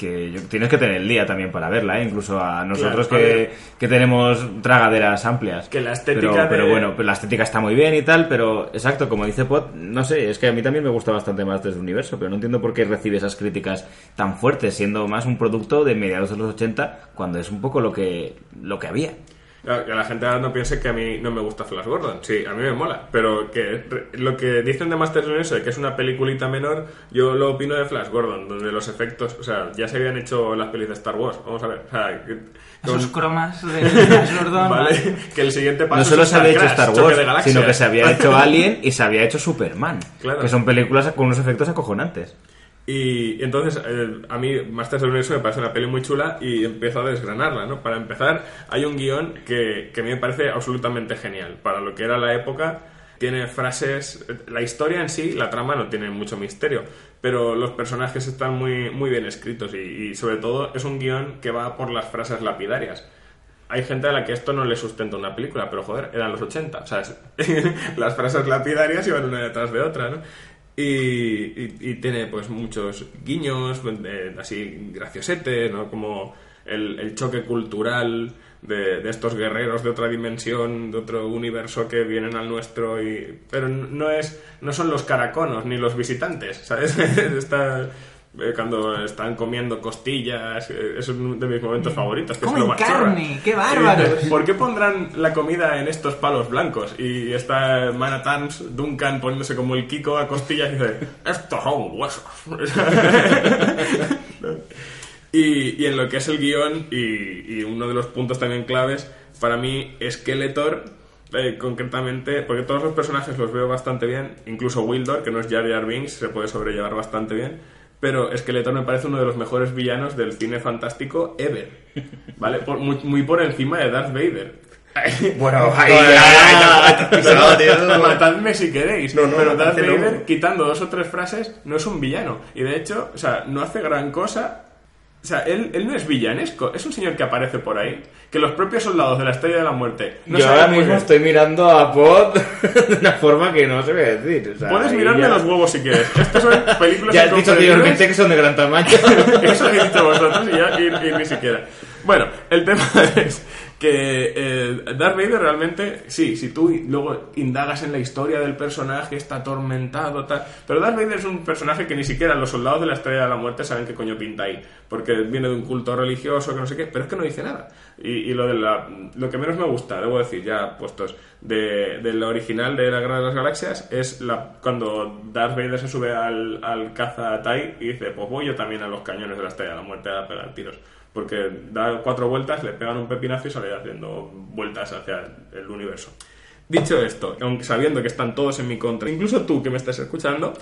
que yo- tienes que tener el día también para verla, ¿eh? incluso a nosotros Claro, que, que tenemos tragaderas amplias. Que la estética Pero, de- pero bueno, pues la estética está muy bien y tal, pero exacto, como dice Pot, no sé, es que a mí también me gusta bastante más desde Universo, pero no entiendo por qué recibe esas críticas tan fuertes, siendo más un producto de mediados de los 80, cuando es un poco lo que, lo que había. Claro, Que la gente ahora no piense que a mí no me gusta Flash Gordon. Sí, a mí me mola. Pero que re- lo que dicen de Masters Universe, que es una peliculita menor, yo lo opino de Flash Gordon, donde los efectos, o sea, ya se habían hecho las pelis de Star Wars. Vamos a ver. O sea, que- Esos cromas de [laughs] Flash Gordon. ¿vale? Que el siguiente paso No solo es se había hecho Star Wars, sino que se había hecho [laughs] Alien y se había hecho Superman. Claro. Que son películas con unos efectos acojonantes. Y entonces, eh, a mí Masters del Universo me parece una peli muy chula y empiezo a desgranarla, ¿no? Para empezar, hay un guion que, que a mí me parece absolutamente genial. Para lo que era la época, tiene frases... La historia en sí, la trama no tiene mucho misterio, pero los personajes están muy, muy bien escritos y, y sobre todo es un guion que va por las frases lapidarias. Hay gente a la que esto no le sustenta una película, pero joder, eran los 80. O sea, [laughs] las frases lapidarias iban una detrás de otra, ¿no? Y, tiene pues muchos guiños, eh, así graciosetes, ¿no? Como el, el choque cultural de, de estos guerreros de otra dimensión, de otro universo que vienen al nuestro, y, pero no, es, no son los caraconos ni los visitantes, ¿sabes? [laughs] Está, eh, cuando están comiendo costillas, eh, es uno de mis momentos favoritos. Que es ¡Comen carne! ¡Qué dices, ¿Por qué pondrán la comida en estos palos blancos? Y está Manatans, Duncan poniéndose como el Kiko a costillas y dice, estos son huesos. [laughs] y, y en lo que es el guion, y, y uno de los puntos también claves, para mí, Skeletor, eh, concretamente, porque todos los personajes los veo bastante bien, incluso Wildor, que no es Jar Jar Binks, se puede sobrellevar bastante bien, pero Skeletor me parece uno de los mejores villanos del cine fantástico ever, ¿vale? Por- muy, muy por encima de Darth Vader. [laughs] Bueno, ahí. [laughs] Matadme si queréis. No, no, pero Darth. Vader, quitando dos o tres frases, no es un villano. Y de hecho, o sea, no hace gran cosa. O sea, él, él no es villanesco, es un señor que aparece por ahí, que los propios soldados de la Estrella de la Muerte no Yo ahora mismo estoy mirando a Pod [laughs] de una forma que no se ve decir. o sea, Puedes mirarme ya- los huevos si quieres. Estas son [laughs] películas Ya has dicho anteriormente que son de gran tamaño. [laughs] Eso he dicho vosotros y, ya, y- y ni siquiera. Bueno, el tema es que eh, Darth Vader realmente, sí, si tú luego indagas en la historia del personaje, está atormentado, tal. Pero Darth Vader es un personaje que ni siquiera los soldados de la Estrella de la Muerte saben qué coño pinta ahí. Porque viene de un culto religioso, que no sé qué, pero es que no dice nada. Y, lo, de la, lo que menos me gusta, debo decir, ya puestos, de, de la original de la Guerra de las Galaxias, es la, cuando Darth Vader se sube al, al caza TIE y dice, pues voy yo también a los cañones de la Estrella de la Muerte a pegar tiros. Porque da cuatro vueltas, le pegan un pepinazo y sale haciendo vueltas hacia el universo. Dicho esto, aunque sabiendo que están todos en mi contra, incluso tú que me estás escuchando,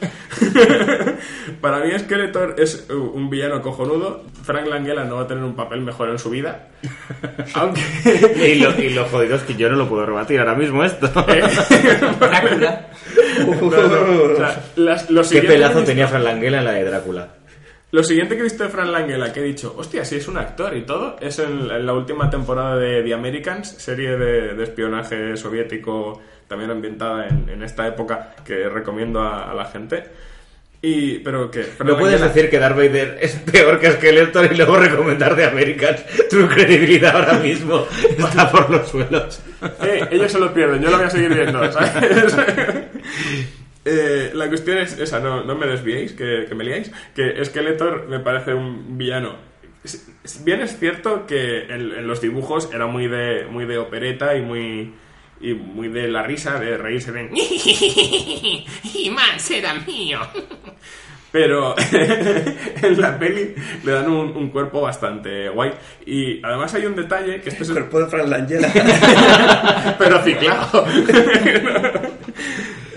[laughs] para mí Skeletor es un villano cojonudo. Frank Langella no va a tener un papel mejor en su vida. [laughs] Aunque... y, lo, y lo jodido es que yo no lo puedo rebatir ahora mismo esto. [laughs] Drácula. No, no, o sea, las- lo Qué pelazo visto- tenía Fran Langella en la de Drácula. Lo siguiente que he visto de Frank Langella, que he dicho, hostia, si es un actor y todo, es en, en la última temporada de The Americans, serie de, de espionaje soviético, también ambientada en, en esta época, que recomiendo a, a la gente. Y, pero que... Frank No puedes Langella- decir que Darth Vader es peor que Skeletor y luego recomendar de Americans. Tu credibilidad ahora mismo está por los suelos. Eh, ellos se lo pierden, yo lo voy a seguir viendo, ¿sabes? [laughs] Eh, la cuestión es esa, no, no me desviéis, que, que me liáis, que Skeletor me parece un villano. Bien es cierto que en, en los dibujos era muy de, muy de opereta y muy, y muy de la risa, de reírse de... y más era mío. Pero [laughs] en la peli le dan un, un cuerpo bastante guay. Y además hay un detalle que esto es... El cuerpo de Fran Langella. [laughs] pero ciclado. [laughs]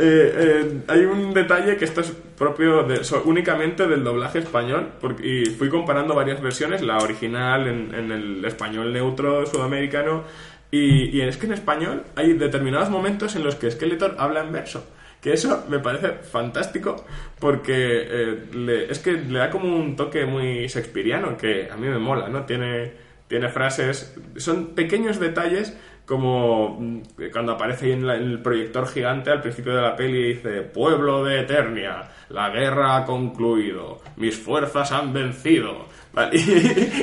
Eh, eh, hay un detalle que esto es propio de, so- únicamente del doblaje español porque, y fui comparando varias versiones, la original en, en el español neutro sudamericano y, y es que en español hay determinados momentos en los que Skeletor habla en verso. Que eso me parece fantástico porque eh, le- es que le da como un toque muy shakespeariano que a mí me mola, ¿no? Tiene, tiene frases, son pequeños detalles como mm, cuando aparece en, la- en el proyector gigante al principio de la peli dice Pueblo de Eternia, la guerra ha concluido, mis fuerzas han vencido. [laughs]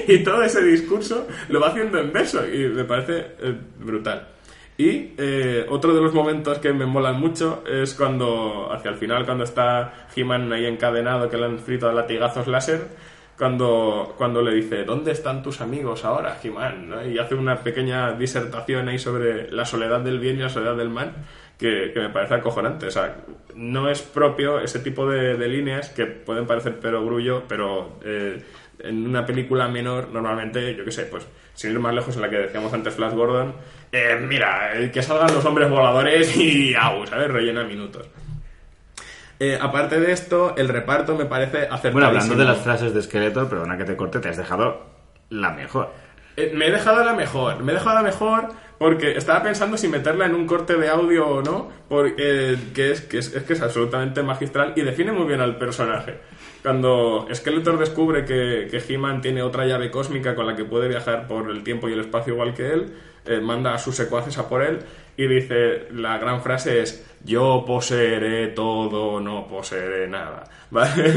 Y todo ese discurso lo va haciendo en verso y me parece eh, brutal. Y eh, otro de los momentos que me molan mucho es cuando, hacia el final, cuando está He-Man ahí encadenado, que le han frito a latigazos láser, cuando, cuando le dice, ¿dónde están tus amigos ahora, He-Man? ¿no? Y hace una pequeña disertación ahí sobre la soledad del bien y la soledad del mal, que, que me parece acojonante. O sea, no es propio ese tipo de, de líneas que pueden parecer perogrullo, pero eh, en una película menor, normalmente, yo qué sé, pues sin ir más lejos en la que decíamos antes Flash Gordon, eh, mira, eh, que salgan los hombres voladores y au, ¿sabes? Rellena minutos. Eh, aparte de esto, el reparto me parece acertadísimo. Bueno, hablando de las frases de Skeletor, perdona que te corte, te has dejado la mejor. Eh, me he dejado la mejor. Me he dejado la mejor porque estaba pensando si meterla en un corte de audio o no, porque que es, que es, es que es absolutamente magistral y define muy bien al personaje. Cuando Skeletor descubre que, que He-Man tiene otra llave cósmica con la que puede viajar por el tiempo y el espacio igual que él, eh, manda a sus secuaces a por él y dice, la gran frase es, yo poseeré todo, no poseeré nada. [laughs] ¿Vale?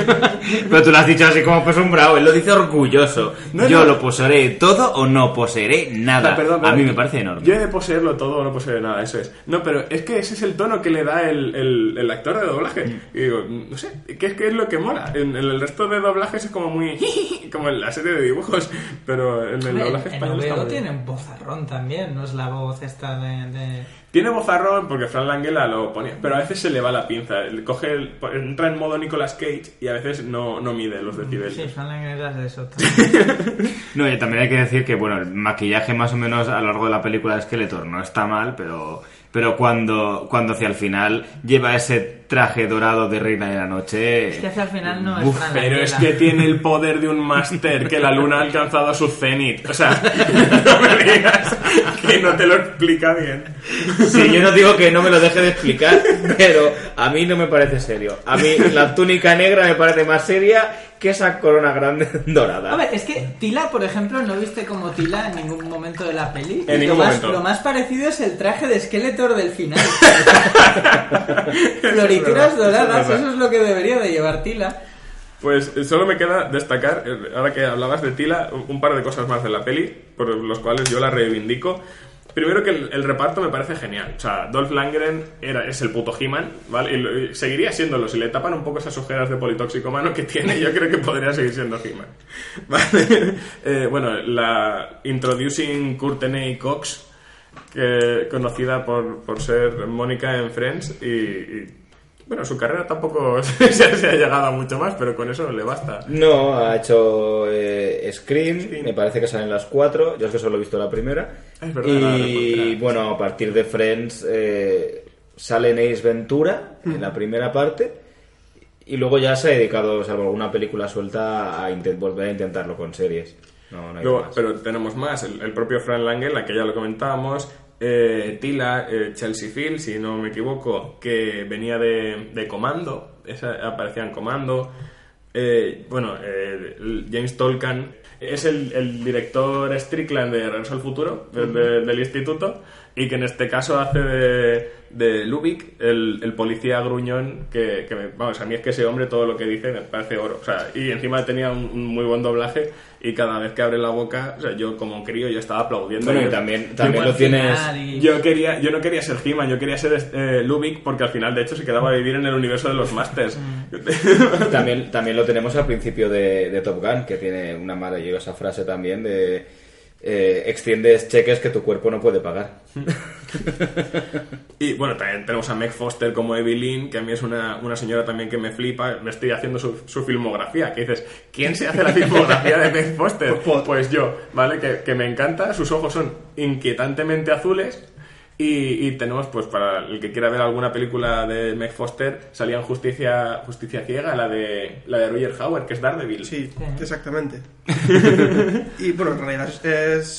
Pero tú lo has dicho así como pues un bravo, él lo dice orgulloso. No, Yo no. lo poseeré todo o no poseeré nada. Ah, perdón, A mí me parece enorme. Yo he de poseerlo todo o no poseer nada, eso es. No, pero es que ese es el tono que le da el, el- el actor de doblaje. Mm. Y digo, no sé, ¿qué es, qué es lo que mola? En, en el resto de doblajes es como muy... [laughs] como en la serie de dibujos, pero en el doblaje en español bien. tiene un vozarrón también, no es la voz esta de... de- Tiene bozarrón porque Fran Langella lo ponía, pero a veces se le va la pinza. Le Coge el- entra en modo Nicolas Cage y a veces no, no mide los decibelios. Sí, Fran Langella es de eso. [laughs] No, y también hay que decir que, bueno, el maquillaje más o menos a lo largo de la película de Skeletor no está mal, pero, pero cuando, cuando hacia el final lleva ese traje dorado de Reina de la Noche... Es que hacia el final no es Pero es que tiene el poder de un máster que la luna ha alcanzado su cenit. O sea, [laughs] no me digas que no te lo explica bien. Sí, yo no digo que no me lo deje de explicar, pero a mí no me parece serio. A mí la túnica negra me parece más seria que esa corona grande [laughs] dorada. A ver, es que Tila, por ejemplo, no viste como Tila en ningún momento de la peli. En lo, ningún más, momento. lo más parecido es el traje de Skeletor del final. [laughs] Florituras verdad, eso es doradas, eso es lo que debería de llevar Tila. Pues eh, solo me queda destacar, eh, ahora que hablabas de Tila, un- un par de cosas más de la peli, por los cuales yo la reivindico. Primero que el, reparto me parece genial. O sea, Dolph Lundgren era, es el puto He-Man, ¿vale? Y, lo- seguiría siéndolo. Si le tapan un poco esas ojeras de politóxico que tiene, yo creo que podría seguir siendo He-Man. [laughs] ¿Vale? Eh, bueno, la Introducing Courtney Cox, conocida por, por ser Mónica en Friends y bueno, su carrera tampoco [laughs] se, ha llegado a mucho más, pero con eso le basta. No, ha hecho eh, Scream, me parece que salen las cuatro, yo es que solo he visto la primera. Es verdad, y bueno, a partir de Friends eh, sale en Ace Ventura, en la primera parte, y luego ya se ha dedicado, salvo alguna película suelta, a volver a intentarlo con series. No, no hay Luego, más. pero tenemos más, el, el propio Frank Langella, que ya lo comentábamos, eh, Tila, eh, Chelsea Field, si no me equivoco, que venía de, de Comando, esa aparecía en Comando. Eh, bueno, eh, James Tolkien es el, el director Strickland de Regreso al Futuro, de- de- del instituto, y que en este caso hace de, de Lubick, el, el policía gruñón, que, que me- vamos, a mí es que ese hombre todo lo que dice me parece oro. O sea, y encima tenía un, un muy buen doblaje, y cada vez que abre la boca, o sea, yo como crío yo estaba aplaudiendo. Bueno, y Yo- también- también lo tienes- Yo quería, yo no quería ser He-Man, yo quería ser eh, Lubick, porque al final de hecho se quedaba a vivir en el universo de los Masters. [laughs] también, también lo tenemos al principio de, de Top Gun, que tiene una maravillosa frase también de eh, extiendes cheques que tu cuerpo no puede pagar. [laughs] Y bueno, también tenemos a Meg Foster como Evelyn, que a mí es una, una señora también que me flipa. Me estoy haciendo su, su filmografía. Que dices, ¿quién se hace la filmografía de Meg Foster? [laughs] Pues yo, ¿vale? Que, que me encanta. Sus ojos son inquietantemente azules. Y, y tenemos, pues para el que quiera ver alguna película de Meg Foster, salía en Justicia, Justicia Ciega, la de, la de Roger Howard, que es Daredevil. Sí, exactamente. [laughs] y bueno, en realidad es,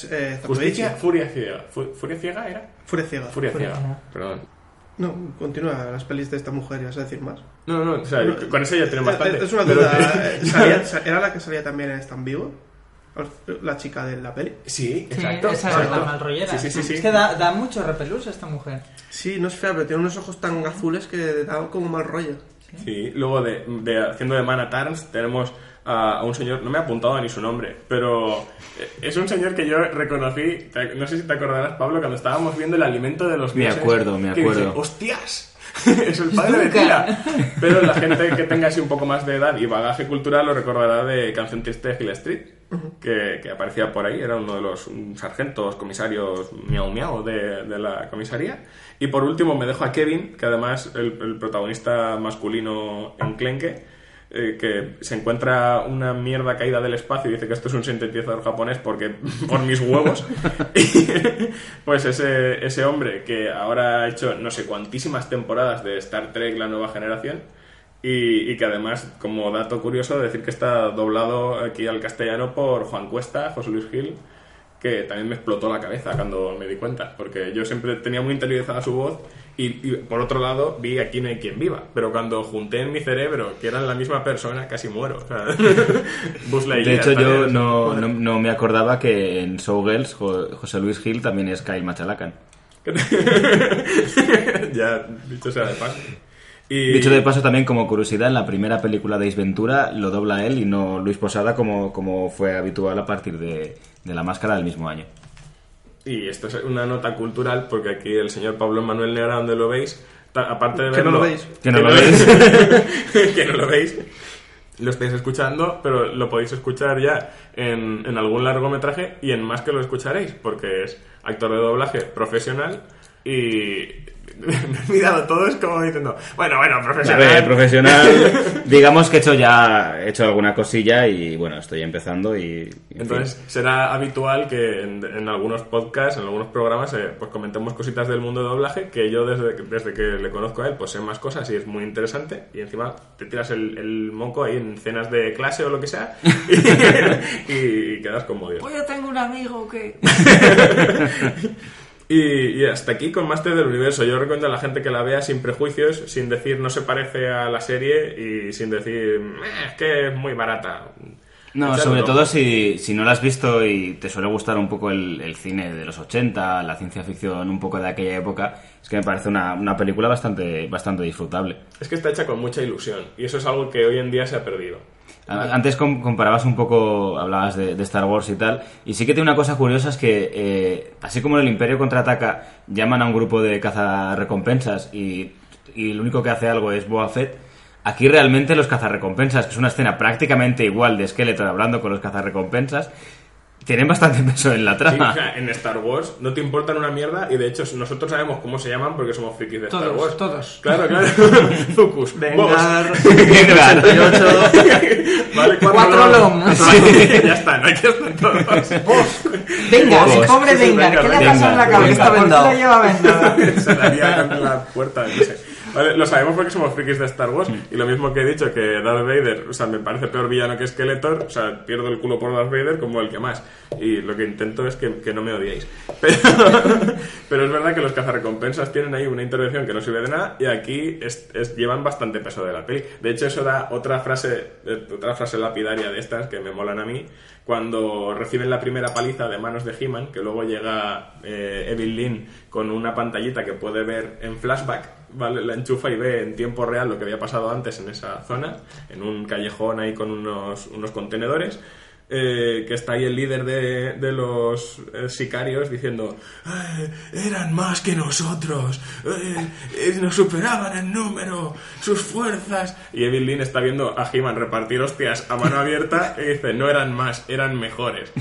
es eh, Justicia. Furia Ciega. Fu- ¿Furia Ciega era? Furia ciega. Furia Ciega, perdón. No, continúa las pelis de esta mujer, vas a decir más. No, no, o sea, No, con eso ya tienen bastante. Es, es una duda. eh, [laughs] ¿Era la que salía también en Stan Vivo? La chica de la peli. Sí, Sí, esa es la malrollera. Sí, sí, sí, sí. Es que da, da mucho repelús esta mujer. Sí, no es fea, pero tiene unos ojos tan azules que da como mal rollo. Sí, luego de, de- haciendo de Mana Tarns tenemos a, a un señor, no me he apuntado ni su nombre, pero eh, es un señor que yo reconocí, te- no sé si te acordarás Pablo, cuando estábamos viendo el alimento de los Me dioses, acuerdo, me que dice, acuerdo. ¡Hostias! [laughs] es el padre de Tila. Pero la gente que tenga así un poco más de edad y bagaje cultural lo recordará de Canción Triste de Hill Street, que, aparecía por ahí, era uno de los sargentos, comisarios miau miau de, la comisaría. Y por último me dejo a Kevin, que además el, el protagonista masculino enclenque, eh, que se encuentra una mierda caída del espacio y dice que esto es un sintetizador japonés porque [laughs] por mis huevos. [laughs] pues ese, ese hombre que ahora ha hecho no sé cuantísimas temporadas de Star Trek La Nueva Generación y, y que además, como dato curioso, decir que está doblado aquí al castellano por Juan Cuesta, José Luis Gil, que también me explotó la cabeza cuando me di cuenta, porque yo siempre tenía muy interiorizada su voz y, y por otro lado vi Aquí no hay quien viva, pero cuando junté en mi cerebro que eran la misma persona casi muero. o sea, [laughs] Buzz De hecho, yo no, no, no me acordaba que en Showgirls Jo- José Luis Gil también es Kyle Machalacan. [laughs] ya, dicho sea de paso. Y... Dicho de paso, también como curiosidad, en la primera película de Ace Ventura lo dobla él y no Luis Posada como, como fue habitual a partir de, de La Máscara del mismo año. Y esto es una nota cultural porque aquí el señor Pablo Manuel Negra, donde lo veis, aparte de Que no verlo- lo veis. Que no lo veis. [laughs] que no lo veis. Lo estáis escuchando, pero lo podéis escuchar ya en, en algún largometraje y en más que lo escucharéis, porque es actor de doblaje profesional y... Me [laughs] he mirado todo es como diciendo, bueno, bueno, A profesional. ver, profesional, digamos que he hecho ya he hecho alguna cosilla y bueno, estoy empezando y... en Entonces será habitual que en, en algunos podcasts, en algunos programas, eh, pues comentemos cositas del mundo de doblaje que yo desde, que- desde que le conozco a él, pues sé más cosas y es muy interesante. Y encima te tiras el, el moco ahí en cenas de clase o lo que sea [laughs] y, y quedas como Dios. Pues yo tengo un amigo que... [laughs] Y, hasta aquí con Master del Universo. Yo recomiendo a la gente que la vea sin prejuicios, sin decir no se parece a la serie y sin decir "Eh, es que es muy barata. No, sobre todo si, si no la has visto y te suele gustar un poco el, el cine de los 80, la ciencia ficción un poco de aquella época, es que me parece una, una película bastante, bastante disfrutable. Es que está hecha con mucha ilusión y eso es algo que hoy en día se ha perdido. Antes com- comparabas un poco, hablabas de, de Star Wars y tal, y sí que tiene una cosa curiosa, es que eh, así como en el Imperio Contraataca llaman a un grupo de cazarrecompensas y, y el único que hace algo es Boba Fett, aquí realmente los cazarrecompensas, que es una escena prácticamente igual de Skeletor hablando con los cazarrecompensas, tienen bastante [laughs] peso en la Sí, trama. o sea, en Star Wars no te importan una mierda y de hecho nosotros sabemos cómo se llaman porque somos frikis de Star Todos, Wars. todos. Claro, claro. Zucus, Vengar. 88. vale, cuatro, Cuatro long. long. Sí, ya están, aquí están todos. Venga, Vos. ese pobre Sí, sí, Vengar, venga, ¿qué le ha venga, pasado en la venga. cabeza? ¿Por qué lo lleva vendado? se daría contra la puerta, no sé. Vale, lo sabemos porque somos frikis de Star Wars y lo mismo que he dicho que Darth Vader, o sea, me parece peor villano que Skeletor, o sea, pierdo el culo por Darth Vader como el que más. Y lo que intento es que, que no me odiéis. [laughs] Pero, pero es verdad que los cazarrecompensas tienen ahí una intervención que no sirve de nada y aquí es- es- llevan bastante peso de la peli. De hecho, eso da otra frase, eh, otra frase lapidaria de estas que me molan a mí, cuando reciben la primera paliza de manos de He-Man, que luego llega eh, Evil Lynn con una pantallita que puede ver en flashback, ¿vale? La enchufa y ve en tiempo real lo que había pasado antes en esa zona, en un callejón ahí con unos, unos contenedores. Eh, que está ahí el líder de, los eh, sicarios diciendo "Eh, eran más que nosotros nos superaban en número sus fuerzas y Evil Lynn está viendo a He-Man repartir hostias a mano abierta y dice no eran más, eran mejores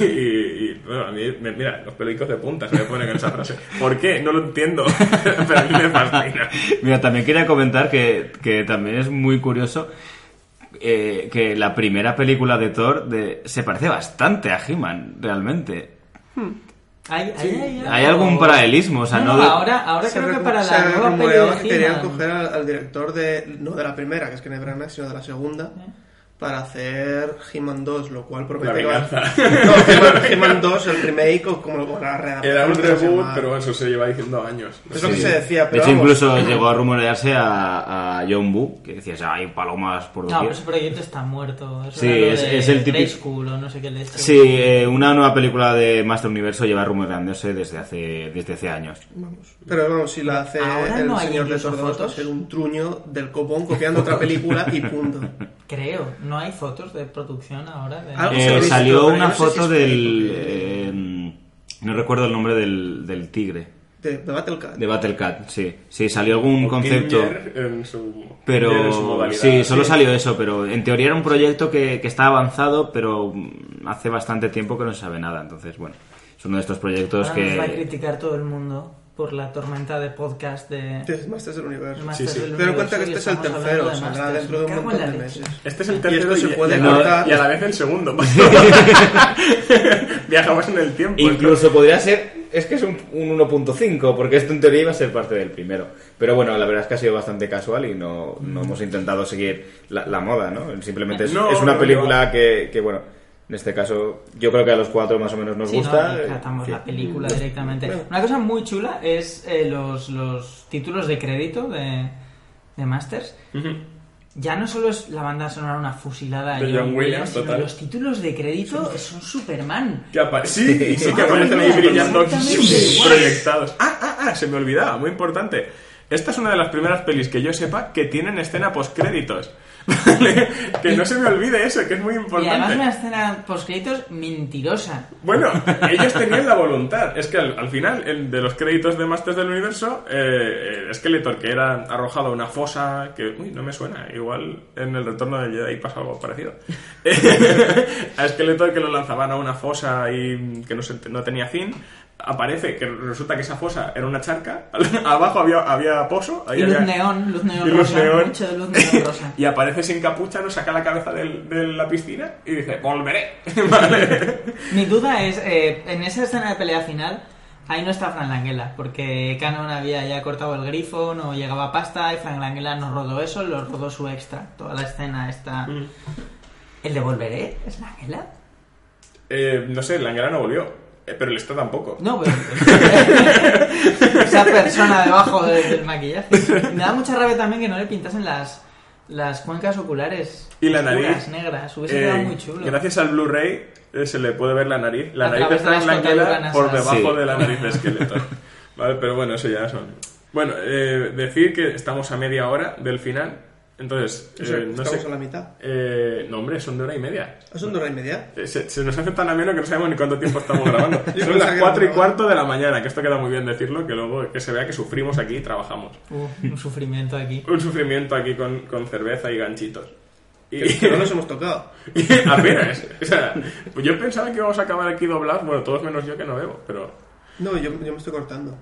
y, bueno, a mí me- mira, los pelicos de punta se me ponen en esa frase. ¿por qué? no lo entiendo [laughs] pero a mí me fascina. Mira, también quería comentar que, que también es muy curioso eh, que la primera película de Thor de, se parece bastante a He-Man, realmente. Hay, hay, hay, Hay algún paralelismo, o sea, no, no, de- ahora, ahora Se creo que para se la nueva que querían coger al, al director de no de la primera, que es Kenneth Branagh, sino de la segunda, para hacer He-Man 2, lo cual promete La venganza. No, He-Man, [laughs] He-Man 2, el remake, o como lo van a redactar. era un no reboot pero eso se lleva diciendo años Es lo que Sí. se decía, De pero hecho, vamos. incluso llegó a rumorearse a, a John Woo, que decías, hay palomas por No, doquier". pero ese proyecto está muerto. Eso Sí, es- de es el típico- no sé qué leche. Sí, eh, una nueva película de Master Universo lleva rumoreándose desde hace, desde hace años. Vamos. Pero vamos, si la hace Ahora el no señor de 2, va a fotos. ser un truño del copón copiando otra película y punto. [laughs] Creo, no hay fotos de producción ahora. De... Algo Eh, salió una no si foto del... eh, no recuerdo el nombre del, del tigre. De, de Battlecat. De Battlecat, sí. Sí, salió algún O concepto... En su, Kilmer en su Pero sí, solo salió eso, pero en teoría era un proyecto que, que está avanzado, pero hace bastante tiempo que no se sabe nada. Entonces, bueno, es uno de estos proyectos Ahora nos va a que... criticar todo el mundo por la tormenta de podcast de... De Masters del Universo. Masters Sí, sí. del Pero Universo cuenta que y este es el tercero, de saldrá Masters. dentro de un montón de meses. Este es el Y tercero esto se puede y, cortar. y a la vez el segundo. [laughs] Viajamos en el tiempo. Incluso podría ser... Es que es un, un 1.5, porque esto en teoría iba a ser parte del primero. Pero bueno, la verdad es que ha sido bastante casual y no, no hemos intentado seguir la, la moda, ¿no? Simplemente es, No, es una no, película que, que, bueno, En este caso, yo creo que a los cuatro más o menos nos Sí, gusta. no, tratamos Eh, la película sí. directamente. Bueno. Una cosa muy chula es eh, los, los títulos de crédito de, de Masters. Ya no solo es la banda sonora una fusilada De John Williams, sino total. los títulos de crédito son Superman. Que apa- sí, sí que aparecen ahí brillando proyectados. Ah, ah, ah, se me olvidaba, muy importante. Esta es una de las primeras pelis que yo sepa que tienen escena postcréditos. ¿Vale? Que no se me olvide eso, que es muy Y además importante. una escena post créditos mentirosa. Bueno, ellos tenían la voluntad. Es que al, al final, el de los créditos de Masters del Universo, eh, eh, Skeletor, que era arrojado a una fosa, que, uy, no me suena, igual en el retorno del Jedi pasa algo parecido. [laughs] a Skeletor que lo lanzaban a una fosa y que no, se- no tenía fin. Aparece que resulta que esa fosa era una charca, [laughs] abajo había, había pozo, ahí Y luz neón, luz neón [laughs] y rosa. neón. Mucho de luz neón [laughs] rosa. y aparece sin capucha, nos saca la cabeza del- de la piscina y dice, volveré. Vale. Mi duda es, eh, en esa escena de pelea final, ahí no está Frank Langella, porque Canon había ya cortado el grifo, no llegaba pasta, y Frank Langella no rodó eso, lo rodó su extra. Toda la escena está... ¿El de Volveré es Langella? Eh, no sé, Langara no volvió. Eh, pero el está tampoco. No, pero... [laughs] Esa persona debajo de- del maquillaje. Me da mucha rabia también que no le pintasen las, las cuencas oculares. Y la oscuras, nariz. negras. Hubiese eh, quedado muy chulo. Gracias al Blu-ray eh, se le puede ver la nariz. La A nariz de través de Frank las Langella contaduras por debajo Sí. de la nariz de Skeletor. vale, pero bueno, eso ya son. Bueno, eh, decir que estamos a media hora del final. Entonces, O sea, eh, no estamos sé. a la mitad. Eh, no, hombre, son de hora y media. ¿Ah, ¿Son de hora y media? Eh, Se, se nos hace tan ameno que no sabemos ni cuánto tiempo estamos grabando. [laughs] Son las que 4 y cuarto de la mañana, que esto queda muy bien decirlo, que luego que se vea que sufrimos aquí y trabajamos. Uh, un sufrimiento aquí. [laughs] Un sufrimiento aquí con, con cerveza y ganchitos. Y Que, no nos [laughs] hemos tocado. apenas. O sea, pues yo pensaba que íbamos a acabar aquí doblados, bueno, todos menos yo que no bebo, pero No, yo, yo me estoy cortando.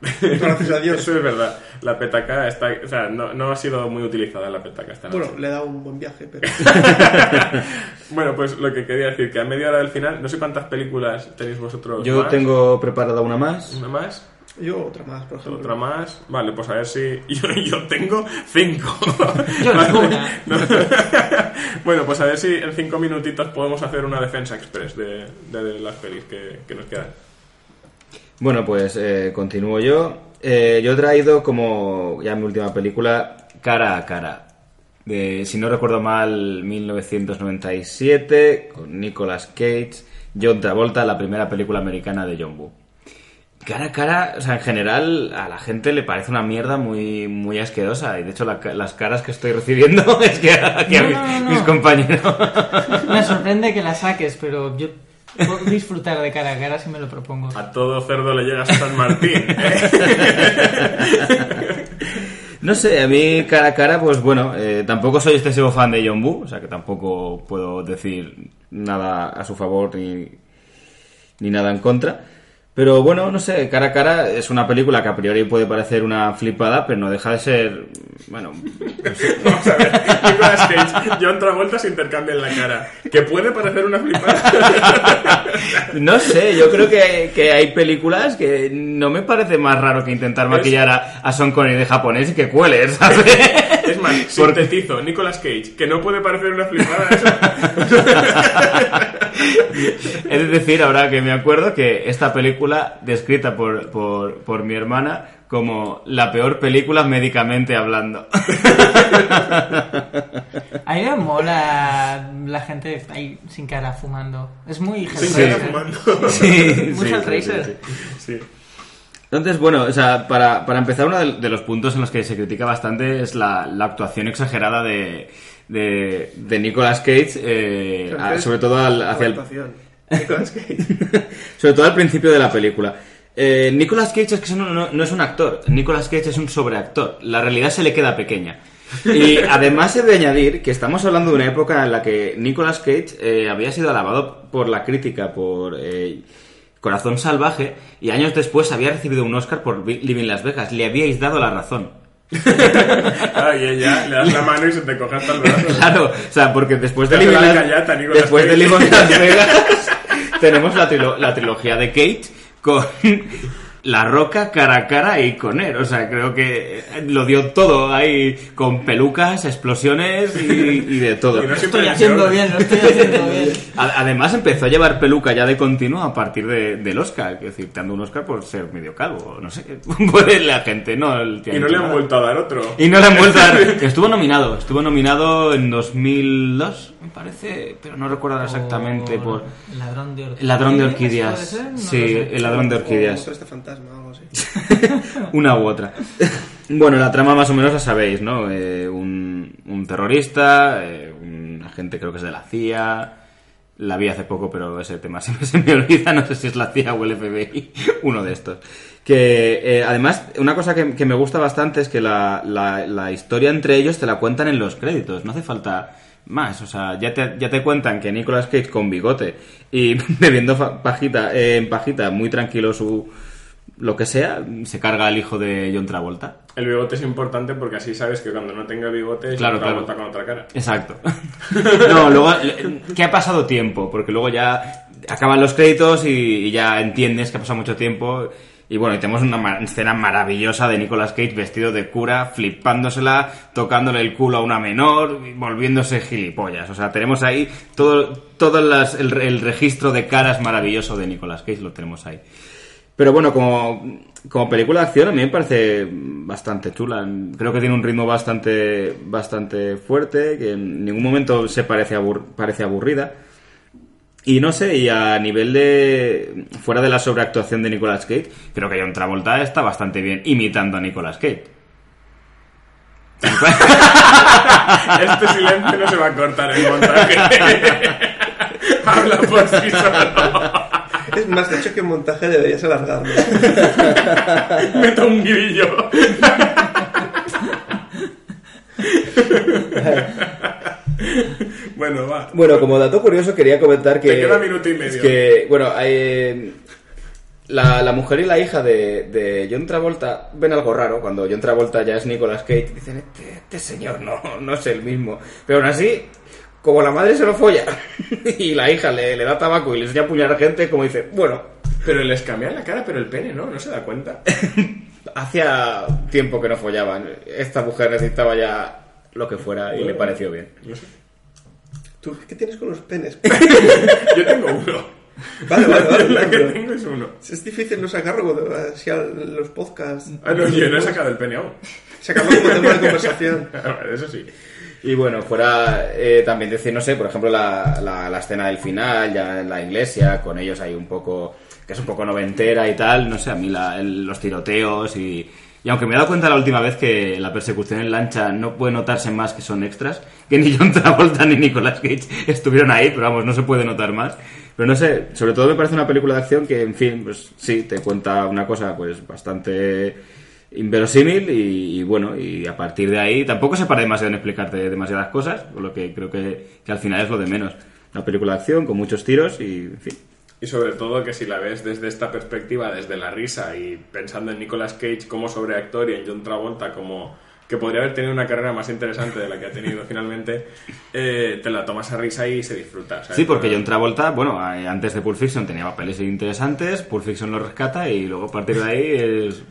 [laughs] Gracias a Dios. eso es verdad. La petaca está, o sea, no, no ha sido muy utilizada la petaca esta noche. Bueno, le he dado un buen viaje, pero... [laughs] Bueno, pues lo que quería decir, que a media hora del final, no sé cuántas películas tenéis vosotros Yo más. tengo preparada una más. Una más. Yo otra más, por ejemplo. Otra más. Vale, pues a ver si. [laughs] Yo, yo tengo cinco. Yo. No. bueno, pues a ver si en cinco minutitos podemos hacer una defensa express de, de las pelis que, que nos quedan. Bueno, pues eh, continúo yo. Eh, yo he traído como ya mi última película, Cara a Cara. De, si no recuerdo mal, 1997, con Nicolas Cage, John Travolta, la primera película americana de John Woo. Cara a cara, o sea, en general a la gente le parece una mierda muy, muy asquerosa. Y de hecho, la las caras que estoy recibiendo [laughs] es que, a, que a No, mi- no, no, no. mis compañeros. [laughs] Me sorprende que la saques, pero yo puedo disfrutar de cara a cara si me lo propongo. A todo cerdo le llega San Martín. No sé, a mí cara a cara, pues bueno, eh, tampoco soy excesivo fan de John Woo, o sea que tampoco puedo decir nada a su favor ni, ni nada en contra. Pero bueno, no sé, cara a cara es una película que a priori puede parecer una flipada, pero no deja de ser, bueno, [laughs] Vamos a ver. Nicolas Cage, John Travolta se intercambian la cara. Que puede parecer una flipada. no sé, yo creo que, que hay películas que no me parece más raro que intentar maquillar a, a Sean Connery de japonés y que cuele, ¿sabes? Es más, sintetizo, Nicolas Cage, que no puede parecer una flipada [laughs] eso. Es de decir, ahora que me acuerdo, que esta película, descrita por, por, por mi hermana como la peor película médicamente hablando. A mí me mola la gente ahí sin cara fumando. Es muy Sin Hellraiser. cara fumando. Sí, Muy sí, sí, Sí. Entonces, bueno, o sea, para, para empezar, uno de, de los puntos en los que se critica bastante es la, la actuación exagerada de, de, de Nicolas Cage, eh, a- sobre todo al- hacia el. Nicolas Cage. [laughs] sobre todo al principio de la película. Eh, Nicolas Cage es que no, no- no es un actor, Nicolas Cage es un sobreactor. La realidad se le queda pequeña. Y [laughs] además he de añadir que estamos hablando de una época en la que Nicolas Cage eh, había sido alabado por la crítica por eh, Corazón Salvaje y años después había recibido un Oscar por Vi- Living Las Vegas. Le habíais dado la razón. [laughs] Ay, ya, ya, le das la mano y se te coge hasta el brazo. [laughs] Claro, o sea, porque después de Living la Las, callata, después de. Living Las [laughs] Vegas tenemos la, trilo- la trilogía de Cage con La Roca cara a cara y con él. O sea, creo que lo dio todo ahí con pelucas, explosiones y, y de todo. Y no estoy haciendo bien, lo estoy haciendo bien. [laughs] Además empezó a llevar peluca ya de continuo a partir de- del Oscar. Es decir, te dando un Oscar por ser medio calvo. No sé. [laughs] Puede la gente, ¿no? El Y no le han vuelto a dar otro. Y no le han vuelto a dar. [laughs] Estuvo nominado. Estuvo nominado en 2002, me parece. Pero no recuerdo exactamente por... El ladrón de orquídeas. El ladrón de ¿puede orquídeas. No sí, el ladrón de orquídeas. [laughs] Una u otra. Bueno, la trama más o menos la sabéis, ¿no? Eh, un, terrorista, eh, un agente creo que es de la CIA. La vi hace poco, pero ese tema [laughs] se, me- se me olvida. No sé si es la CIA o el FBI. [laughs] Uno de estos. Que eh, además, una cosa que, me gusta bastante es que la, historia entre ellos te la cuentan en los créditos. No hace falta más. O sea, ya te, ya te cuentan que Nicolas Cage con bigote y bebiendo pajita, en pajita, muy tranquilo su lo que sea, se carga al hijo de John Travolta. El bigote es importante porque así sabes que cuando no tenga bigote es Claro, vuelta con otra cara. Exacto. [laughs] No, luego, le- que ha pasado tiempo, porque luego ya acaban los créditos y, y ya entiendes que ha pasado mucho tiempo. Y bueno, y tenemos una ma- escena maravillosa de Nicolas Cage vestido de cura, flipándosela, tocándole el culo a una menor, y volviéndose gilipollas. O sea, tenemos ahí todo, todo las- el, el registro de caras maravilloso de Nicolas Cage, lo tenemos ahí. Pero bueno, como, como película de acción a mí me parece bastante chula. Creo que tiene un ritmo bastante, bastante fuerte, que en ningún momento se parece, abur- parece aburrida. Y no sé, y a nivel de... Fuera de la sobreactuación de Nicolas Cage, creo que John Travolta está bastante bien imitando a Nicolas Cage. [laughs] Este silencio no se va a cortar en montaje. [laughs] Habla por sí solo. Es más, de hecho, que en montaje deberías alargarlo. [laughs] Meto un grillo. [laughs] bueno, va. Bueno, como dato curioso quería comentar que... Te queda minuto y medio. que, bueno, hay, la, la mujer y la hija de, de John Travolta ven algo raro cuando John Travolta ya es Nicolas Cage. Dicen, este, este señor no, no es el mismo. Pero aún así, como la madre se lo folla [laughs] y la hija le, le da tabaco y les enseña a apuñalar gente, como dice, bueno, Pero les cambian la cara, pero el pene, ¿no? No se da cuenta. [laughs] hacía tiempo que no follaban. Esta mujer necesitaba ya lo que fuera y le pareció bien. No sé. ¿Tú qué tienes con los penes? [laughs] Yo tengo uno. Vale, vale, vale. La que tengo es uno. Es difícil no sacarlo cuando así a los podcasts. Ah, no, yo no he sacado el pene aún. Sacarlo como tema de conversación. Eso sí. Y bueno, fuera eh, también decir, no sé, por ejemplo, la, la, escena del final, ya en la iglesia, con ellos ahí un poco, que es un poco noventera y tal, no sé, a mí la- el- los tiroteos y... Y aunque me he dado cuenta la última vez que la persecución en lancha no puede notarse más que son extras, que ni John Travolta ni Nicolas Cage estuvieron ahí, pero vamos, no se puede notar más. Pero no sé, sobre todo me parece una película de acción que, en fin, pues sí, te cuenta una cosa pues bastante inverosímil y, bueno, y a partir de ahí tampoco se para demasiado en explicarte demasiadas cosas, por lo que creo que, que al final es lo de menos. Una película de acción con muchos tiros y, en fin. Y sobre todo que si la ves desde esta perspectiva, desde la risa y pensando en Nicolas Cage como sobreactor y en John Travolta como que podría haber tenido una carrera más interesante de la que ha tenido [laughs] finalmente, eh, te la tomas a risa y se disfruta. ¿sabes? Sí, porque John Travolta, bueno, eh, antes de Pulp Fiction tenía papeles interesantes, Pulp Fiction lo rescata y luego a partir de ahí es...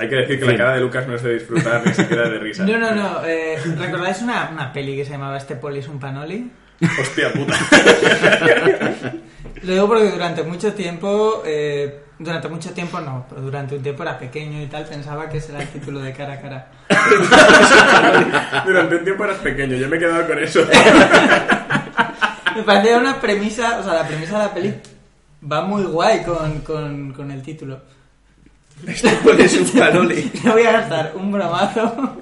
Hay que decir que Sí. la cara de Lucas no es de disfrutar ni siquiera de risa. No, no, no. eh, ¿Recordáis una, una peli que se llamaba Este Poli es un panoli? Hostia puta. [laughs] Lo digo porque durante mucho tiempo, eh, durante mucho tiempo no, pero durante un tiempo era pequeño y tal, pensaba que ese era el título de cara a cara. [laughs] Durante un tiempo eras pequeño, yo me he quedado con eso. Me parecía una premisa, o sea, la premisa de la peli va muy guay con, con, con el título. Poli es un panoli. Le voy a gastar un bromazo.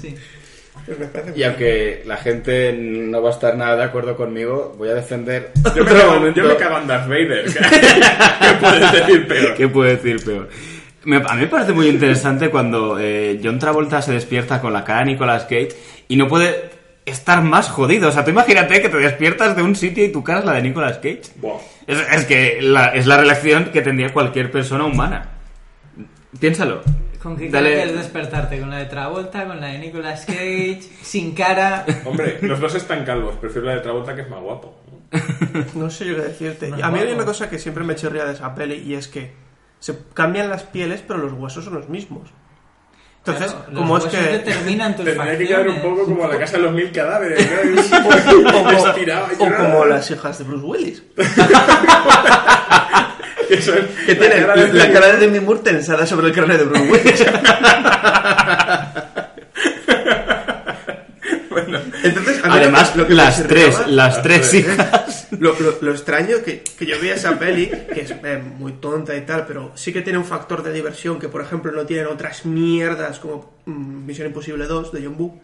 Sí. Parece Y aunque la gente no va a estar nada de acuerdo conmigo, voy a defender Yo me, otro cago, momento. yo me cago en Darth Vader. ¿Qué [laughs] puedes decir peor? ¿Qué puedo decir peor? Me- a mí me parece muy interesante cuando eh, John Travolta se despierta con la cara de Nicolas Cage y no puede estar más jodido. O sea, tú imagínate que te despiertas de un sitio y tu cara es la de Nicolas Cage. Es, es que la- es la relación que tendría cualquier persona humana. Piénsalo. ¿Con qué cara Dale- quieres despertarte? ¿Con la de Travolta? ¿Con la de Nicolas Cage? ¿Sin cara? Hombre, los dos están calvos. Prefiero la de Travolta que es más guapo. No sé yo qué decirte. No, a mí hay una cosa que siempre me chirría de esa peli y es que Se cambian las pieles, pero los huesos son los mismos. Entonces, Claro, como es que... determinan tus Tendría que quedar un poco como la casa de los mil cadáveres. ¿no? [laughs] o, o como las hijas de Bruce Willis. [laughs] Eso es Que de- la cara de Demi Moore tensada sobre el cráneo de Bruce Willis. [laughs] Entonces, Además, lo que- las tres, las tres hijas. Lo, lo- lo extraño que, que yo vi esa peli, que es eh, muy tonta y tal, pero sí que tiene un factor de diversión que, por ejemplo, no tienen otras mierdas como mm, Misión Imposible 2 de John Woo.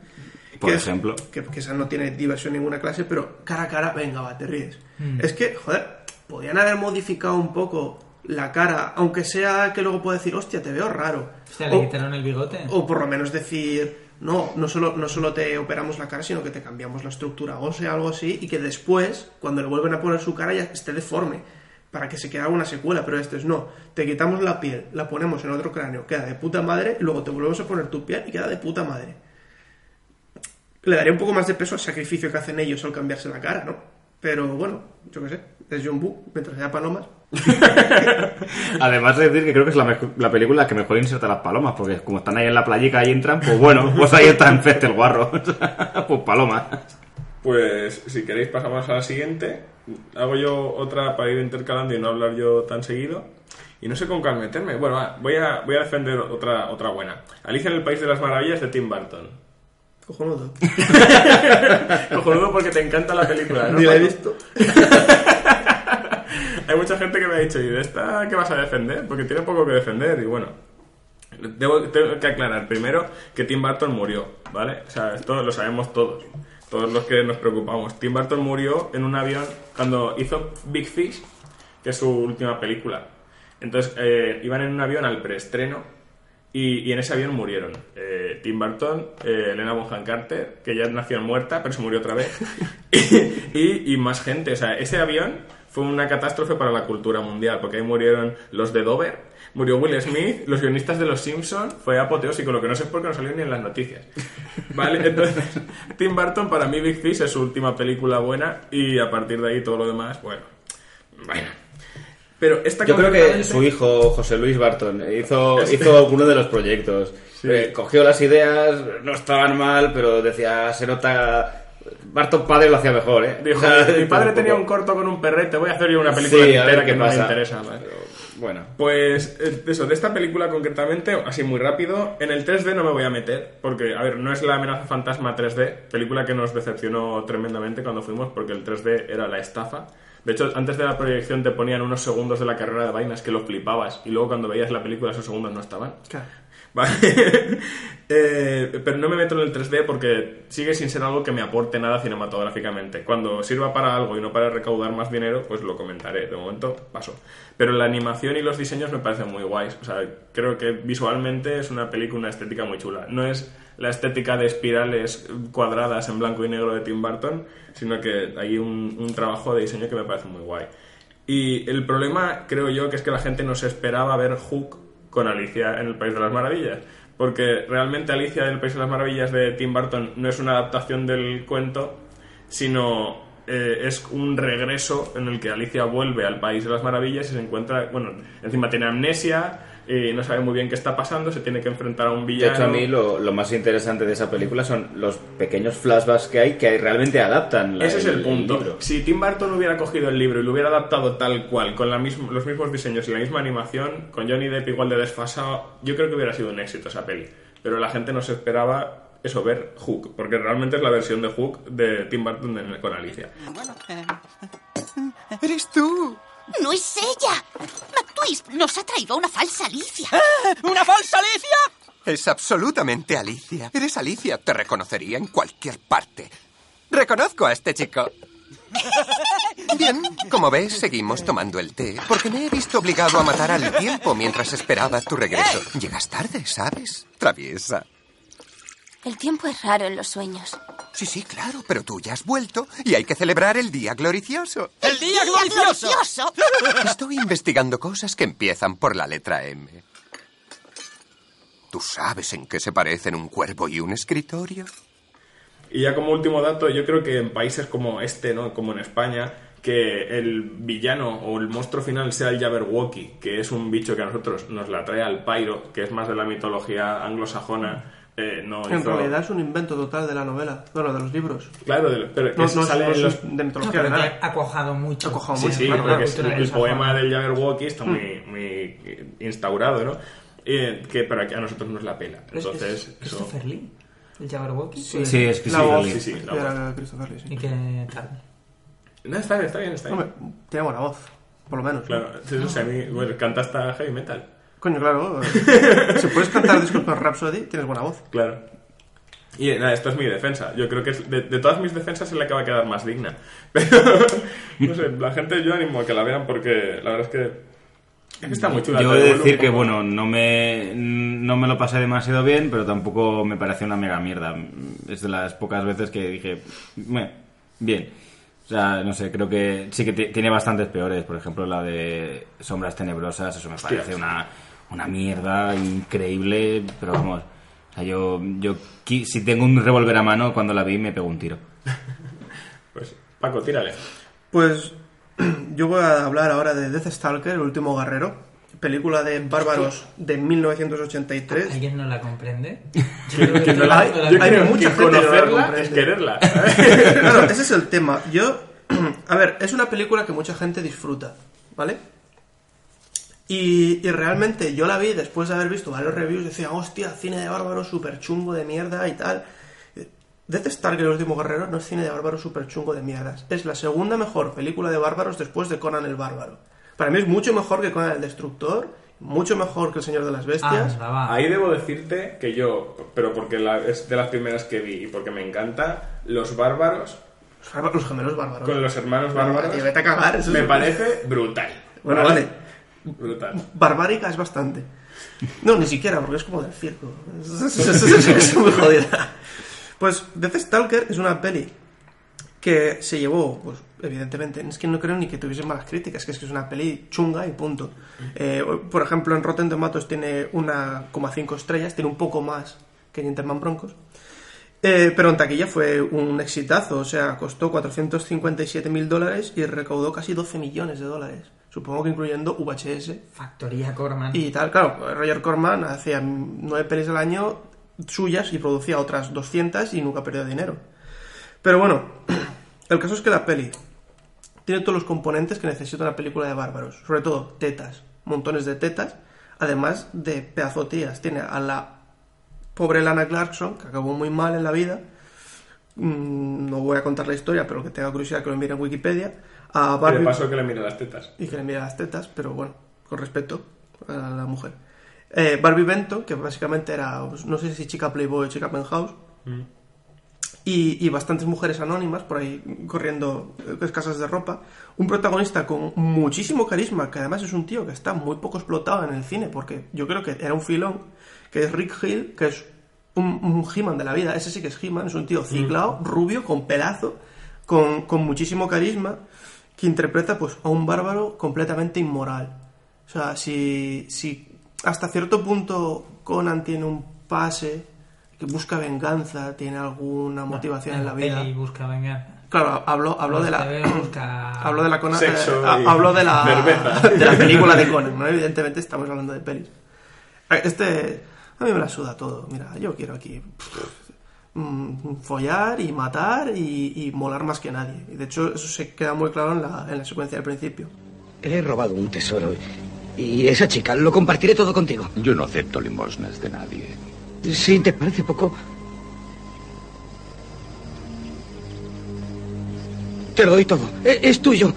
Por que es- ejemplo. que, que esa no tiene diversión en ninguna clase, pero cara a cara, venga, va, te ríes. Mm. Es que, joder, podían haber modificado un poco la cara, aunque sea que luego pueda decir, hostia, te veo raro. Hostia, le O- quitaron el bigote. o por lo menos decir, no, no solo, no solo te operamos la cara, sino que te cambiamos la estructura ósea, algo así, y que después, cuando le vuelven a poner su cara, ya esté deforme, para que se quede una secuela, pero este es no. Te quitamos la piel, la ponemos en otro cráneo, queda de puta madre, y luego te volvemos a poner tu piel y queda de puta madre. Le daría un poco más de peso al sacrificio que hacen ellos al cambiarse la cara, ¿no? Pero bueno, yo qué sé, es John mientras haya palomas. [laughs] Además de decir que creo que es la, la película que mejor inserta las palomas, porque como están ahí en la playica y entran, pues bueno, [laughs] pues ahí está en feste el guarro. [laughs] pues palomas. Pues si queréis pasamos a la siguiente. Hago yo otra para ir intercalando y no hablar yo tan seguido. Y no sé con cuál meterme. Bueno, va, voy a, voy a defender otra, otra buena. Alicia en el País de las Maravillas de Tim Burton. Cojonudo. Cojonudo porque te encanta la película, ¿no? Ni la he visto. Hay mucha gente que me ha dicho, ¿y de esta qué vas a defender? Porque tiene poco que defender. Y bueno, Debo, tengo que aclarar primero que Tim Burton murió, ¿vale? O sea, esto lo sabemos todos, todos los que nos preocupamos. Tim Burton murió en un avión cuando hizo Big Fish, que es su última película. Entonces, eh, iban en un avión al preestreno y, y en ese avión murieron eh, Tim Burton, eh, Elena Bonham Carter, que ya nació muerta, pero se murió otra vez, [laughs] y, y más gente. O sea, ese avión fue una catástrofe para la cultura mundial, porque ahí murieron los de Dover, murió Will Smith, los guionistas de Los Simpsons, fue apoteósico, lo que no sé es por qué no salió ni en las noticias. [laughs] ¿Vale? Entonces, Tim Burton, para mí, Big Fish es su última película buena, y a partir de ahí todo lo demás, bueno. Bueno. Pero esta Yo creo que su hijo, José Luis Barton, hizo, [laughs] hizo alguno de los proyectos. Eh, cogió las ideas, no estaban mal, pero decía, se nota... Barton padre lo hacía mejor, ¿eh? Dijo, O sea, mi padre tenía poco- un corto con un perrete, voy a hacer yo una película Sí, entera que no me interesa. ¿vale? Bueno. Pues eh, eso, de esta película concretamente, así muy rápido, en el 3D no me voy a meter, porque, a ver, no es la amenaza fantasma 3D, película que nos decepcionó tremendamente cuando fuimos, porque el 3D era la estafa. De hecho, antes de la proyección te ponían unos segundos de la carrera de vainas que lo flipabas, y luego cuando veías la película esos segundos no estaban. Claro. Vale. [laughs] Eh, pero no me meto en el 3D porque sigue sin ser algo que me aporte nada cinematográficamente. Cuando sirva para algo y no para recaudar más dinero, pues lo comentaré. De momento paso. Pero la animación y los diseños me parecen muy guays. O sea, creo que visualmente es una película, una estética muy chula. No es la estética de espirales cuadradas en blanco y negro de Tim Burton, sino que hay un, trabajo de diseño que me parece muy guay. Y el problema, creo yo, que es que la gente no se esperaba ver Hook con Alicia en el País de las Maravillas. Porque realmente Alicia en el País de las Maravillas de Tim Burton no es una adaptación del cuento, sino eh, es un regreso en el que Alicia vuelve al País de las Maravillas y se encuentra, bueno, encima tiene amnesia y no sabe muy bien qué está pasando, se tiene que enfrentar a un De villano. hecho, a mí lo, lo más interesante de esa película son los pequeños flashbacks que hay que realmente adaptan la- Ese es el punto. libro. si Tim Burton hubiera cogido el libro y lo hubiera adaptado tal cual, con la misma- los mismos diseños y la misma animación, con Johnny Depp igual de desfasado, yo creo que hubiera sido un éxito esa peli. Pero la gente no se esperaba eso, ver Hook, porque realmente es la versión de Hook de Tim Burton con Alicia. [laughs] ¡Eres tú! ¡No es ella! McTwist nos ha traído una falsa Alicia. ¿Una falsa Alicia? Es absolutamente Alicia. Eres Alicia. Te reconocería en cualquier parte. Reconozco a este chico. [laughs] Bien, como ves, seguimos tomando el té porque me he visto obligado a matar al tiempo mientras esperaba tu regreso. Llegas tarde, ¿sabes? Traviesa. El tiempo es raro en los sueños. Sí, sí, claro, pero tú ya has vuelto y hay que celebrar el día gloricioso. ¡El día glorioso! [laughs] Estoy investigando cosas que empiezan por la letra M. ¿Tú sabes en qué se parecen un cuervo y un escritorio? Y ya como último dato, yo creo que en países como este, ¿no? como en España, que el villano o el monstruo final sea el Jabberwocky, que es un bicho que a nosotros nos la trae al Pyro, que es más de la mitología anglosajona, eh, no En hizo- realidad es un invento total de la novela, bueno, de los libros. Claro, de- pero que no, no, sale no los- de No, mitología pero nada. ha cuajado mucho. Ha cuajado Sí, mucho, sí, claro, porque claro. es- el poema del Jabberwocky está muy, muy instaurado, ¿no? Eh, que para que a nosotros nos la pela. Pero Entonces, es eso... Christopher Lee, el Jabberwocky. Sí, sí, es La Christopher voz, Lee. Sí, sí, la voz. Christopher Lee, sí. ¿Y qué tal? No, está bien, está bien, está bien. Hombre, tiene buena voz, por lo menos. ¿no? Claro, sí, no sé, a mí, bueno, canta hasta heavy metal. Coño, claro. [laughs] si puedes cantar discos con Rhapsody, tienes buena voz. Claro. Y nada, esto es mi defensa. Yo creo que es- de, de todas mis defensas es la que va a quedar más digna. [laughs] Pero, no sé, la gente yo animo a que la vean porque la verdad es que, es que está muy chula. Yo he de decir que, bueno, no me, no me lo pasé demasiado bien, pero tampoco me parece una mega mierda. Es de las pocas veces que dije, "Meh, bien. O sea, no sé, creo que sí que ti- tiene bastantes peores. Por ejemplo, la de Sombras Tenebrosas, eso me parece una, una mierda increíble, pero vamos. O sea, yo, yo si tengo un revólver a mano, cuando la vi me pego un tiro. [laughs] Pues, Paco, tírale. Pues [clears throat] yo voy a hablar ahora de Death Stalker, el último guerrero, película de bárbaros de 1983. ¿Alguien no la comprende? [laughs] Que no la- Hay- yo hay creo mucha que gente que no la conocerla comprende. es quererla. [laughs] claro, ese es el tema. Yo, [clears throat] a ver, es una película que mucha gente disfruta, ¿vale? Y, y realmente yo la vi después de haber visto varios reviews, decía, hostia, cine de bárbaros súper chungo de mierda y tal. Death Stalker, el último guerrero, no es cine de bárbaros súper chungo de mierdas. Es la segunda mejor película de bárbaros después de Conan el Bárbaro. Para mí es mucho mejor que Conan el Destructor, mucho mejor que El Señor de las Bestias. Va. Ahí debo decirte que yo, pero porque la- es de las primeras que vi y porque me encanta, Los Bárbaros, Los bárbaros- Los gemelos bárbaros. con los hermanos No, bárbaros, tío, vete a cagar, eso me es- parece brutal. Bueno, vale. Barbárica es bastante. No, ni siquiera, porque es como del circo. Es, muy jodida. Pues Death Stalker es una peli que se llevó, pues evidentemente, es que no creo ni que tuviese malas críticas, que es que es una peli chunga y punto. Eh, por ejemplo, en Rotten Tomatoes tiene una 1,5 estrellas, tiene un poco más que en Interman Broncos. Eh, pero en taquilla fue un exitazo, o sea, costó 457 mil dólares y recaudó casi 12 millones de dólares. Supongo que incluyendo VHS Factoría Corman. y tal. Claro, Roger Corman hacía nueve pelis al año suyas y producía otras 200 y nunca perdió dinero. Pero bueno, [clears throat] el caso es que la peli tiene todos los componentes que necesita una película de bárbaros. Sobre todo tetas, montones de tetas, además de pedazotías. Tiene a la pobre Lana Clarkson, que acabó muy mal en la vida. Mm, No voy a contar la historia, pero que tenga curiosidad que lo mire en Wikipedia. A Y de Barbie paso que le mire las tetas. y que le mira las tetas, pero bueno, con respeto a la mujer. Eh, Barbie Bento, que básicamente era, pues, no sé si chica Playboy o chica Penthouse, y, y bastantes mujeres anónimas por ahí corriendo eh, casas de ropa. Un protagonista con muchísimo carisma, que además es un tío que está muy poco explotado en el cine, porque yo creo que era un filón, que es Rick Hill, que es un, un He-Man de la vida. Ese sí que es He-Man, es un tío ciclado, rubio, con pelazo, con, con muchísimo carisma, que interpreta pues a un bárbaro completamente inmoral. O sea, si, si hasta cierto punto Conan tiene un pase que busca venganza, tiene alguna motivación en la vida. Y busca venganza. Claro, hablo, hablo de la. Busca- [clears throat] Hablo de la Conan. Sexo eh, y hablo de la. [laughs] cerveza. [laughs] De la película de Conan, ¿no? Evidentemente estamos hablando de pelis. Eh, Este. A mí me la suda todo. Mira, yo quiero aquí. Mm, follar y matar y, y molar más que nadie. Y de hecho, eso se queda muy claro en la, en la secuencia del principio. He robado un tesoro. Y esa chica, lo compartiré todo contigo. Yo no acepto limosnas de nadie. Si te parece poco. Te lo doy todo. E- Es tuyo.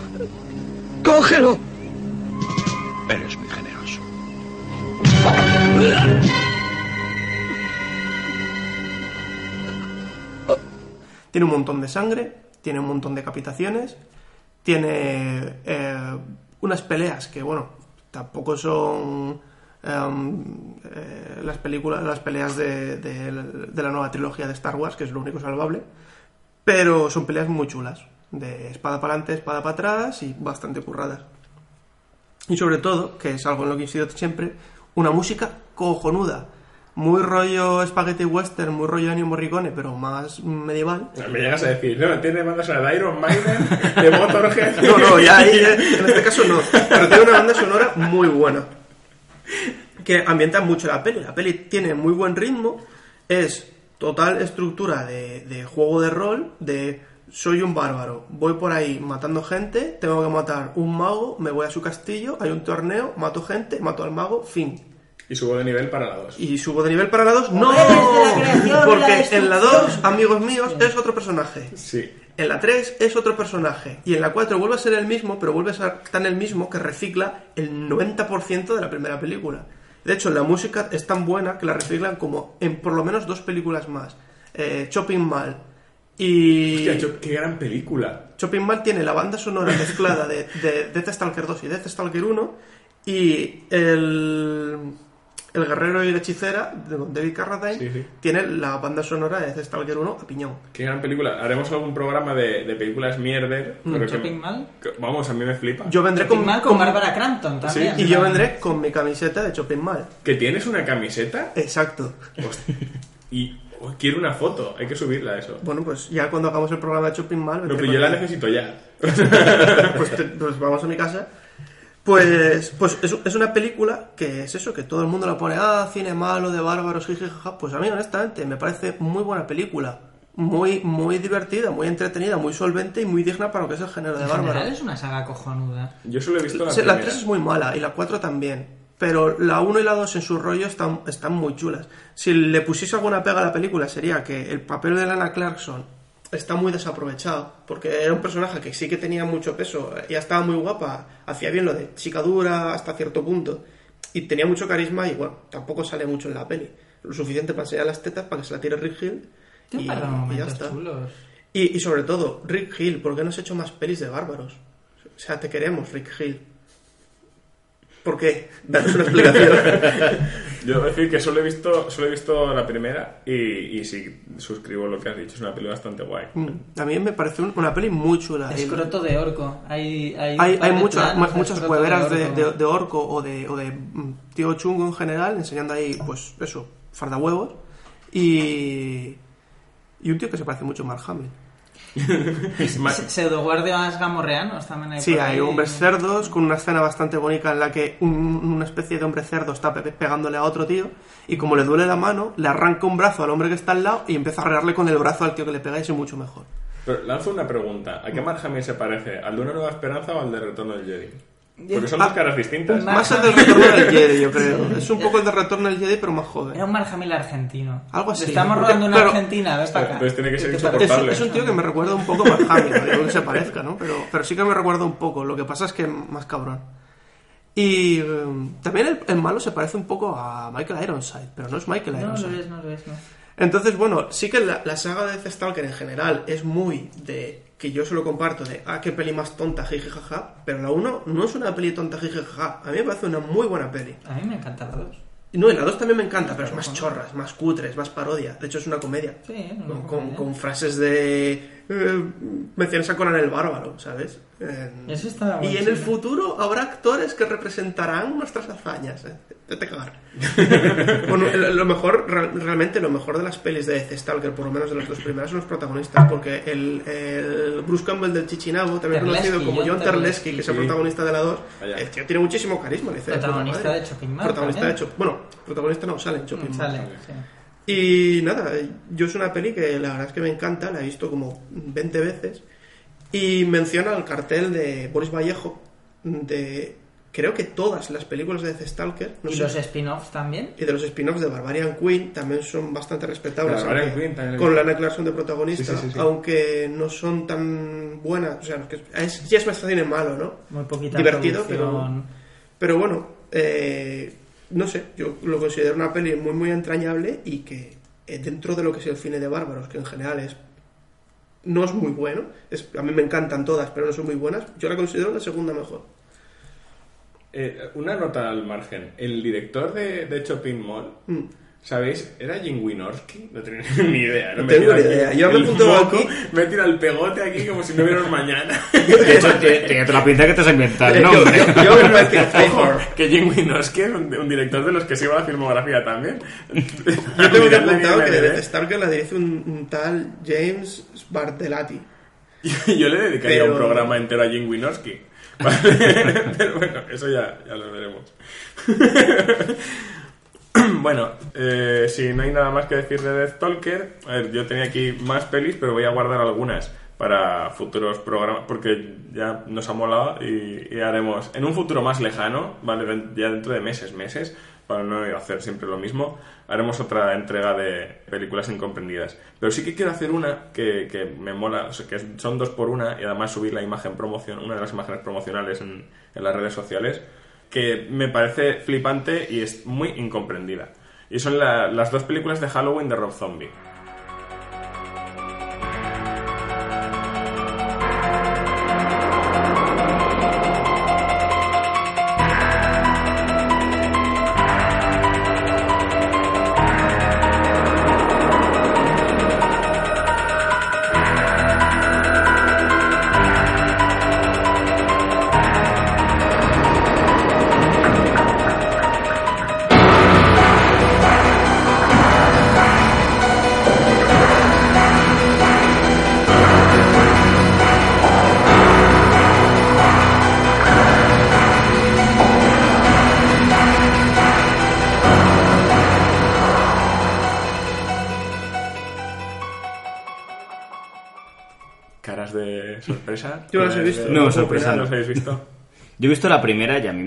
¡Cógelo! Eres muy generoso. [laughs] Tiene un montón de sangre, tiene un montón de decapitaciones, tiene eh, unas peleas que, bueno, tampoco son em, eh, las películas, las peleas de, de- la nueva trilogía de Star Wars, que es lo único salvable, pero son peleas muy chulas, de espada para adelante, espada para atrás y bastante curradas. Y sobre todo, que es algo en lo que insisto siempre, una música cojonuda. Muy rollo spaghetti western, muy rollo Ennio Morricone, pero más medieval. Me llegas a decir, no, tiene banda sonora de Iron Maiden, de Motorhead. [laughs] No, no, ya ahí, eh, en este caso no. Pero tiene una banda sonora muy buena. Que ambienta mucho la peli. La peli tiene muy buen ritmo. Es total estructura de, de juego de rol, de soy un bárbaro, voy por ahí matando gente, tengo que matar un mago, me voy a su castillo, hay un torneo, mato gente, mato al mago, fin. Y subo de nivel para la 2. Y subo de nivel para la 2, ¡no! La la Porque en la 2, destrucción. amigos míos, es otro personaje. Sí. En la 3 es otro personaje. Y en la 4 vuelve a ser el mismo, pero vuelve a ser tan el mismo que recicla el 90% de la primera película. De hecho, la música es tan buena que la reciclan como en por lo menos dos películas más. Eh, Chopping Mal y... Hostia, qué gran película. Chopping Mal tiene la banda sonora mezclada de, de Death Stalker 2 y Death Stalker 1 y el, el guerrero y la hechicera de David Carradine Sí, sí. tiene la banda sonora de Stalker 1 a piñón. Qué gran película. Haremos algún programa de, de películas mierder. Mm, pero que- que- vamos, a mí me flipa. Yo vendré con, Mal con Bárbara Crampton también. y yo vendré con mi camiseta de Chopping Mal. ¿Que tienes una camiseta? Exacto. Hostia. Y oh, quiero una foto. Hay que subirla a eso. Bueno, pues ya cuando hagamos el programa de Chopping Mal... No, pero yo la necesito ya. [laughs] pues, te- pues vamos a mi casa. Pues, pues es, es una película que es eso, que todo el mundo la pone, ah, cine malo, de bárbaros, jiji, jaja. Pues a mí, honestamente, me parece muy buena película. Muy, muy divertida, muy entretenida, muy solvente y muy digna para lo que es el género de En bárbaro. general es una saga cojonuda. Yo solo he visto la la primera. 3 es muy mala y la 4 también. Pero la 1 y la 2 en su rollo están, están muy chulas. Si le pusiese alguna pega a la película sería que el papel de Lana Clarkson está muy desaprovechado. Porque era un personaje que sí que tenía mucho peso. Ya estaba muy guapa. Hacía bien lo de chica dura hasta cierto punto. Y tenía mucho carisma y bueno, tampoco sale mucho en la peli. Lo suficiente para enseñar las tetas para que se la tire Rick Hill. Y, ya está. Y, y sobre todo, Rick Hill, ¿por qué no has hecho más pelis de bárbaros? O sea, te queremos, Rick Hill. ¿Por qué? Danos una explicación. [laughs] Yo debo decir que solo he visto, solo he visto la primera y, y sí, suscribo lo que has dicho. Es una película bastante guay. Mm, A mí me parece un- una peli muy chula. Escroto de orco. Hay, hay, hay, hay muchas, muchas hueveras de, orco. de- de orco o de, o de mm, tío chungo en general, enseñando ahí, pues eso, farda huevos. Y, y un tío que se parece mucho a Mark Hamill. Se- Pseudoguardias gamorreanos también hay Sí, por hay ahí. hombres cerdos con una escena bastante bonita en la que un- una especie de hombre cerdo está pe- pegándole a otro tío y como le duele la mano, le arranca un brazo al hombre que está al lado y empieza a arreglarle con el brazo al tío que le pega y es mucho mejor. Pero lanzo una pregunta. ¿A qué Mark Hamill se parece? ¿Al de Una Nueva Esperanza o al de Retorno del Jedi? Porque son Ah, dos caras distintas. Más el del retorno del Jedi, yo creo. Es un poco el del retorno del Jedi, pero más joven. Era un Mark Hamill argentino. Algo así. Estamos rodando una claro, Argentina, ves para acá. Entonces tiene que ser ¿Qué te Es, insoportable. es un tío que me recuerda un poco a Mark Hamill, no digo que se parezca, ¿no? Pero, pero sí que me recuerda un poco. Lo que pasa es que más cabrón. Y eh, también el, el malo se parece un poco a Michael Ironside, pero no es Michael No, Ironside. lo es, no lo es, no. Entonces, bueno, sí que la, la saga de Death Stalker en general es muy de. Que yo se lo comparto de. ah, qué peli más tonta, jiji jaja. Pero la 1 no es una peli tonta, jiji jaja. A mí me parece una muy buena peli. A mí me encanta la 2. No, y la 2 también me encanta, pero es más chorra, es más cutre, es más parodia. De hecho, es una comedia. Sí, no con frases de. Eh, menciones a Conan el Bárbaro, ¿sabes? Eso está y en el futuro habrá actores que representarán nuestras hazañas. ¿eh? Vete cagar. [laughs] bueno, lo mejor, re- realmente lo mejor de las pelis de Death Stalker, por lo menos de las dos primeras, son los protagonistas, porque el, el Bruce Campbell del Chichinabo, también Terlesky, conocido como John Terlesky, que es el protagonista de la 2, Vaya. el tío tiene muchísimo carisma. dice Protagonista de Chopping Mall Protagonista también. de Bueno, protagonista no, sale en Chopping Mall. Sale, sí. Y nada, yo es una peli que la verdad es que me encanta, la he visto como 20 veces. Y menciona el cartel de Boris Vallejo de creo que todas las películas de Death Stalker no ¿Y sé, los spin-offs también? y de los spin-offs de Barbarian Queen también son bastante respetables Barbarian aunque- Queen también con. Lana Clarkson de protagonista Sí, sí, sí, sí. aunque no son tan buenas o sea que es, ya es más cine malo ¿no? Muy poquita divertido pero pero bueno, eh, no sé, yo lo considero una peli muy muy entrañable y que dentro de lo que es el cine de bárbaros, que en general es no es muy bueno, es, a mí me encantan todas, pero no son muy buenas, yo la considero la segunda mejor. Eh, una nota al margen. El director de, de Mall Mm. ¿Sabéis? ¿Era Jim Wynorski? No tenía [laughs] ni idea. No Me tengo ni idea. Yo me apunto aquí. Me tira el pegote aquí como si no hubiera un mañana. [laughs] De hecho, toda la pinta que te has inventado el Yo- nombre. yo- yo me parece que [laughs] Ojo, que Jim Wynorski es un, un director de los que sigo la filmografía también. Yo tengo que apuntado que IMDb. Death Stalker la dirige un, un tal James Bartelati. Yo le dedicaría Pero- un programa entero a Jim Wynorski. Vale, Pero bueno, eso ya, ya lo veremos. [clears throat] bueno, eh, si no hay nada más que decir de Death Stalker, a ver, yo tenía aquí más pelis, pero voy a guardar algunas para futuros programas, porque ya nos ha molado y, haremos en un futuro más lejano, ¿vale? Ya dentro de meses, meses, para no hacer siempre lo mismo, haremos otra entrega de películas incomprendidas. Pero sí que quiero hacer una que, que me mola, que son dos por una y además subir la imagen promoción, una de las imágenes promocionales en las redes sociales, que me parece flipante y es muy incomprendida. Y son la- las dos películas de Halloween de Rob Zombie. Sorpresa. Yo no las he visto. No, sorpresa ¿No no. las habéis visto? Yo he visto la primera y a mí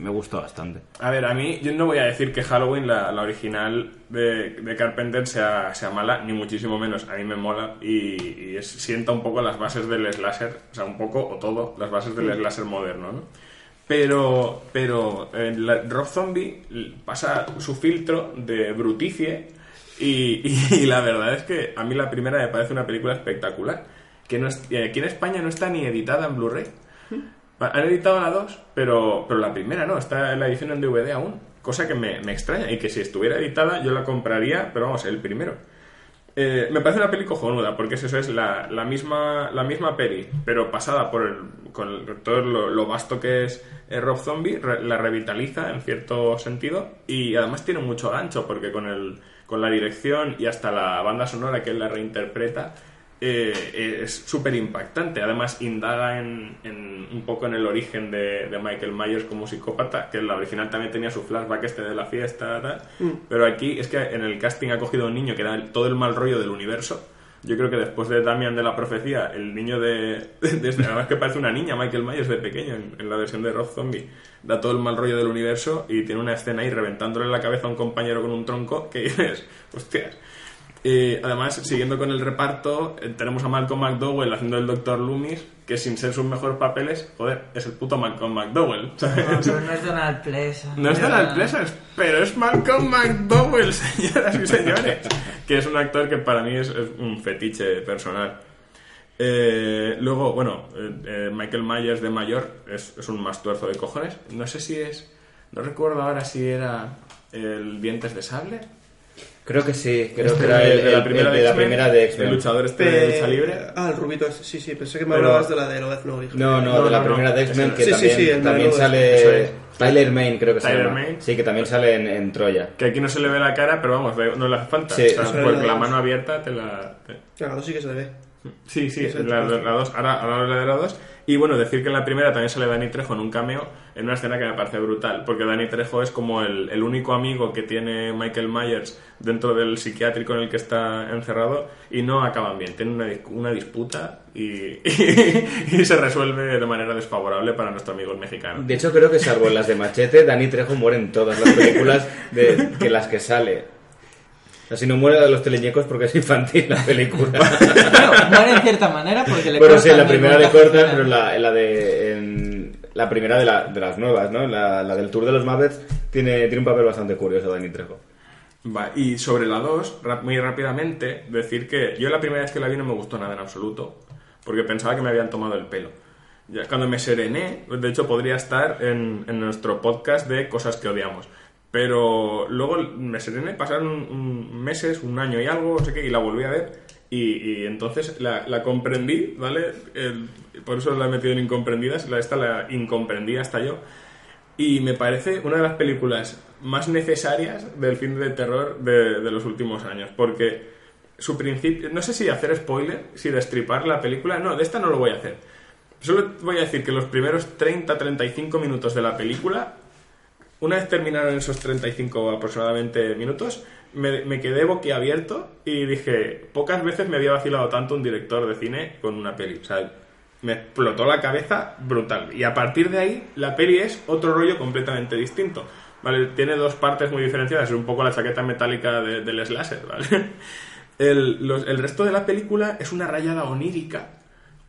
me, gustó bastante. A ver, a mí, yo no voy a decir que Halloween, la, la original de, de Carpenter, sea, sea mala, ni muchísimo menos. A mí me mola y, y es- sienta un poco las bases del slasher, o sea, un poco o todo, las bases del slasher moderno, ¿no? Pero, pero eh, la- Rob Zombie pasa su filtro de bruticie y, y la verdad es que a mí la primera me parece una película espectacular. Que no es- y aquí en España no está ni editada en Blu-ray. Han editado la 2, pero, pero la primera no, está en la edición en DVD aún. Cosa que me, me extraña y que si estuviera editada yo la compraría, pero vamos, el primero. Eh, me parece una peli cojonuda, porque es eso, es la, la misma, la misma peli, pero pasada por el, con el- todo lo, lo vasto que es eh, Rob Zombie, re- la revitaliza en cierto sentido y además tiene mucho gancho, porque con, el, con la dirección y hasta la banda sonora que él la reinterpreta, eh, es súper impactante. Además, indaga en, en- un poco en el origen de, de Michael Myers como psicópata, que en la original también tenía su flashback este de la fiesta, tal. Mm. pero aquí es que en el casting ha cogido a un niño que era todo el mal rollo del universo. Yo creo que después de Damian de la profecía, el niño de, [laughs] desde además que parece una niña, Michael Myers de pequeño, en, en la versión de Rob Zombie, da todo el mal rollo del universo y tiene una escena ahí reventándole la cabeza a un compañero con un tronco que [laughs] dices, hostias. Eh, además, siguiendo con el reparto, eh, tenemos a Malcolm McDowell haciendo el Dr. Loomis, que sin ser sus mejores papeles, joder, es el puto Malcolm McDowell. ¿sabes? No, pero no es Donald Pleasant. No es. Donald Pleasant, pero es Malcolm McDowell, [laughs] señoras y señores. que es un actor que para mí es, es un fetiche personal. Eh, luego, bueno, eh, eh, Michael Myers de mayor es, es un más tuerzo de cojones. No sé si es. No recuerdo ahora si era el Dientes de Sable. Creo que sí, creo Este que era el, de la el- primera el de de la X-Men, primera de X-Men. el luchador este de lucha libre. Ah, el rubito. Sí, sí, pensé que me Pero- hablabas de la de Lobez No Origen. No, no, de la primera de X-Men, que sí, también, sí, sí, el también sale es. Tyler Main, creo que se Tyler llama. Mane. Sí, que también sale en, en Troya. Que aquí no se le ve la cara, pero vamos, no le hace falta. Sí. O sea, porque la la mano abierta te la. te- Claro, no sí que se le ve. Sí, sí, el la, trozo. la dos, ahora, ahora hablaré de la dos. Y bueno, decir que en la primera también sale Dani Trejo en un cameo, en una escena que me parece brutal, porque Dani Trejo es como el, el único amigo que tiene Michael Myers dentro del psiquiátrico en el que está encerrado y no acaban bien, tienen una, una disputa y, [laughs] y, se resuelve de manera desfavorable para nuestro amigo mexicano. De hecho, creo que salvo en las de Machete, Dani Trejo muere en todas las películas de que las que sale. Si no muere de los teleñecos porque es infantil la película. [laughs] Bueno, muere en cierta manera porque le Bueno, sí, en la primera le cortan, pero en la, la de. en la primera de, la- de las nuevas, ¿no? La, la del Tour de los Muppets tiene, tiene un papel bastante curioso, Dani Trejo. Va, y sobre la 2, muy rápidamente, decir que yo la primera vez que la vi no me gustó nada en absoluto, porque pensaba que me habían tomado el pelo. Ya cuando me serené, de hecho podría estar en, en nuestro podcast de cosas que odiamos. Pero luego me serene, pasaron un- un- meses, un año y algo, no sé qué, y la volví a ver. Y, y entonces la, la comprendí, ¿vale? El- por eso la he metido en incomprendidas. La, esta la incomprendí hasta yo. Y me parece una de las películas más necesarias del film de terror de, de los últimos años. Porque su principio. No sé si hacer spoiler, si destripar la película. No, de esta no lo voy a hacer. Solo voy a decir que los primeros 30-35 minutos de la película una vez terminaron esos 35 aproximadamente minutos, me, quedé boquiabierto y dije, pocas veces me había vacilado tanto un director de cine con una peli. O sea, me explotó la cabeza brutal. Y a partir de ahí, la peli es otro rollo completamente distinto. ¿Vale? Tiene dos partes muy diferenciadas. Es un poco la chaqueta metálica de- del slasher, ¿vale? [laughs] El, el resto de la película es una rayada onírica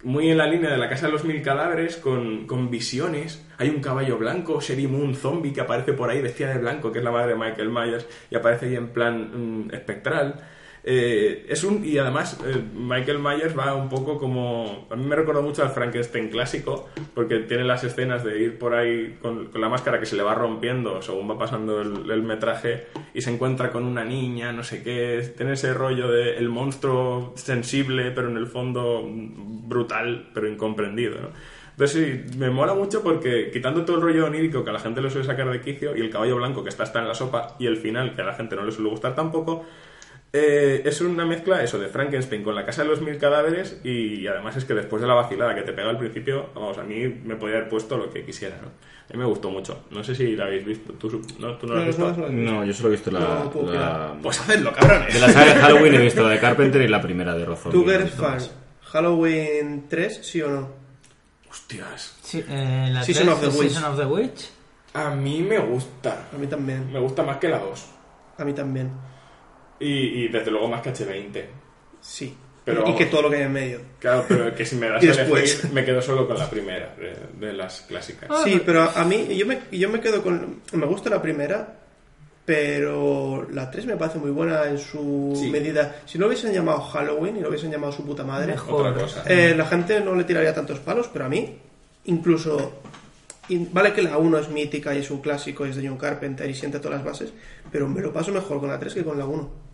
muy en la línea de la Casa de los Mil Cadáveres, con, con visiones. Hay un caballo blanco, Sherry Moon zombie, que aparece por ahí vestida de blanco, que es la madre de Michael Myers, y aparece ahí en plan mm, espectral. Eh, es un y además eh, Michael Myers va un poco como a mí me recuerda mucho al Frankenstein clásico porque tiene las escenas de ir por ahí con, con la máscara que se le va rompiendo según va pasando el, el metraje y se encuentra con una niña no sé qué tiene ese rollo de el monstruo sensible pero en el fondo brutal pero incomprendido ¿no? entonces sí, me mola mucho porque quitando todo el rollo onírico que a la gente le suele sacar de quicio y el caballo blanco que está hasta en la sopa y el final que a la gente no le suele gustar tampoco eh, es una mezcla eso de Frankenstein con la casa de los mil cadáveres y además es que después de la vacilada que te pega al principio, vamos, a mí me podía haber puesto lo que quisiera, ¿no? A mí me gustó mucho. No sé si la habéis visto. ¿Tú, no, ¿tú no la has visto? no, yo solo he visto la. No la- Pues hacedlo, cabrones. De la saga de Halloween he visto la de Carpenter y la primera de Rozo. ¿Tú que eres fan? ¿Halloween 3, sí o no? Hostias. Sí, eh, la Season tres, of the The Witch. Season of the Witch. A mí me gusta. A mí también. Me gusta más que la 2. A mí también. Y, y desde luego más que H20. Sí. Pero y que todo lo que hay en medio. Claro, pero que si me [laughs] das después. elegir, me quedo solo con la primera de, de las clásicas. Sí, pero a mí, yo me, yo me quedo con. Me gusta la primera, pero la 3 me parece muy buena en su Sí. medida. Si no lo hubiesen llamado Halloween y lo hubiesen llamado su puta madre, Mejor. Otra cosa. eh, la gente no le tiraría tantos palos, pero a mí, incluso. vale que la 1 es mítica y es un clásico, y es de John Carpenter y siente todas las bases, pero me lo paso mejor con la 3 que con la 1.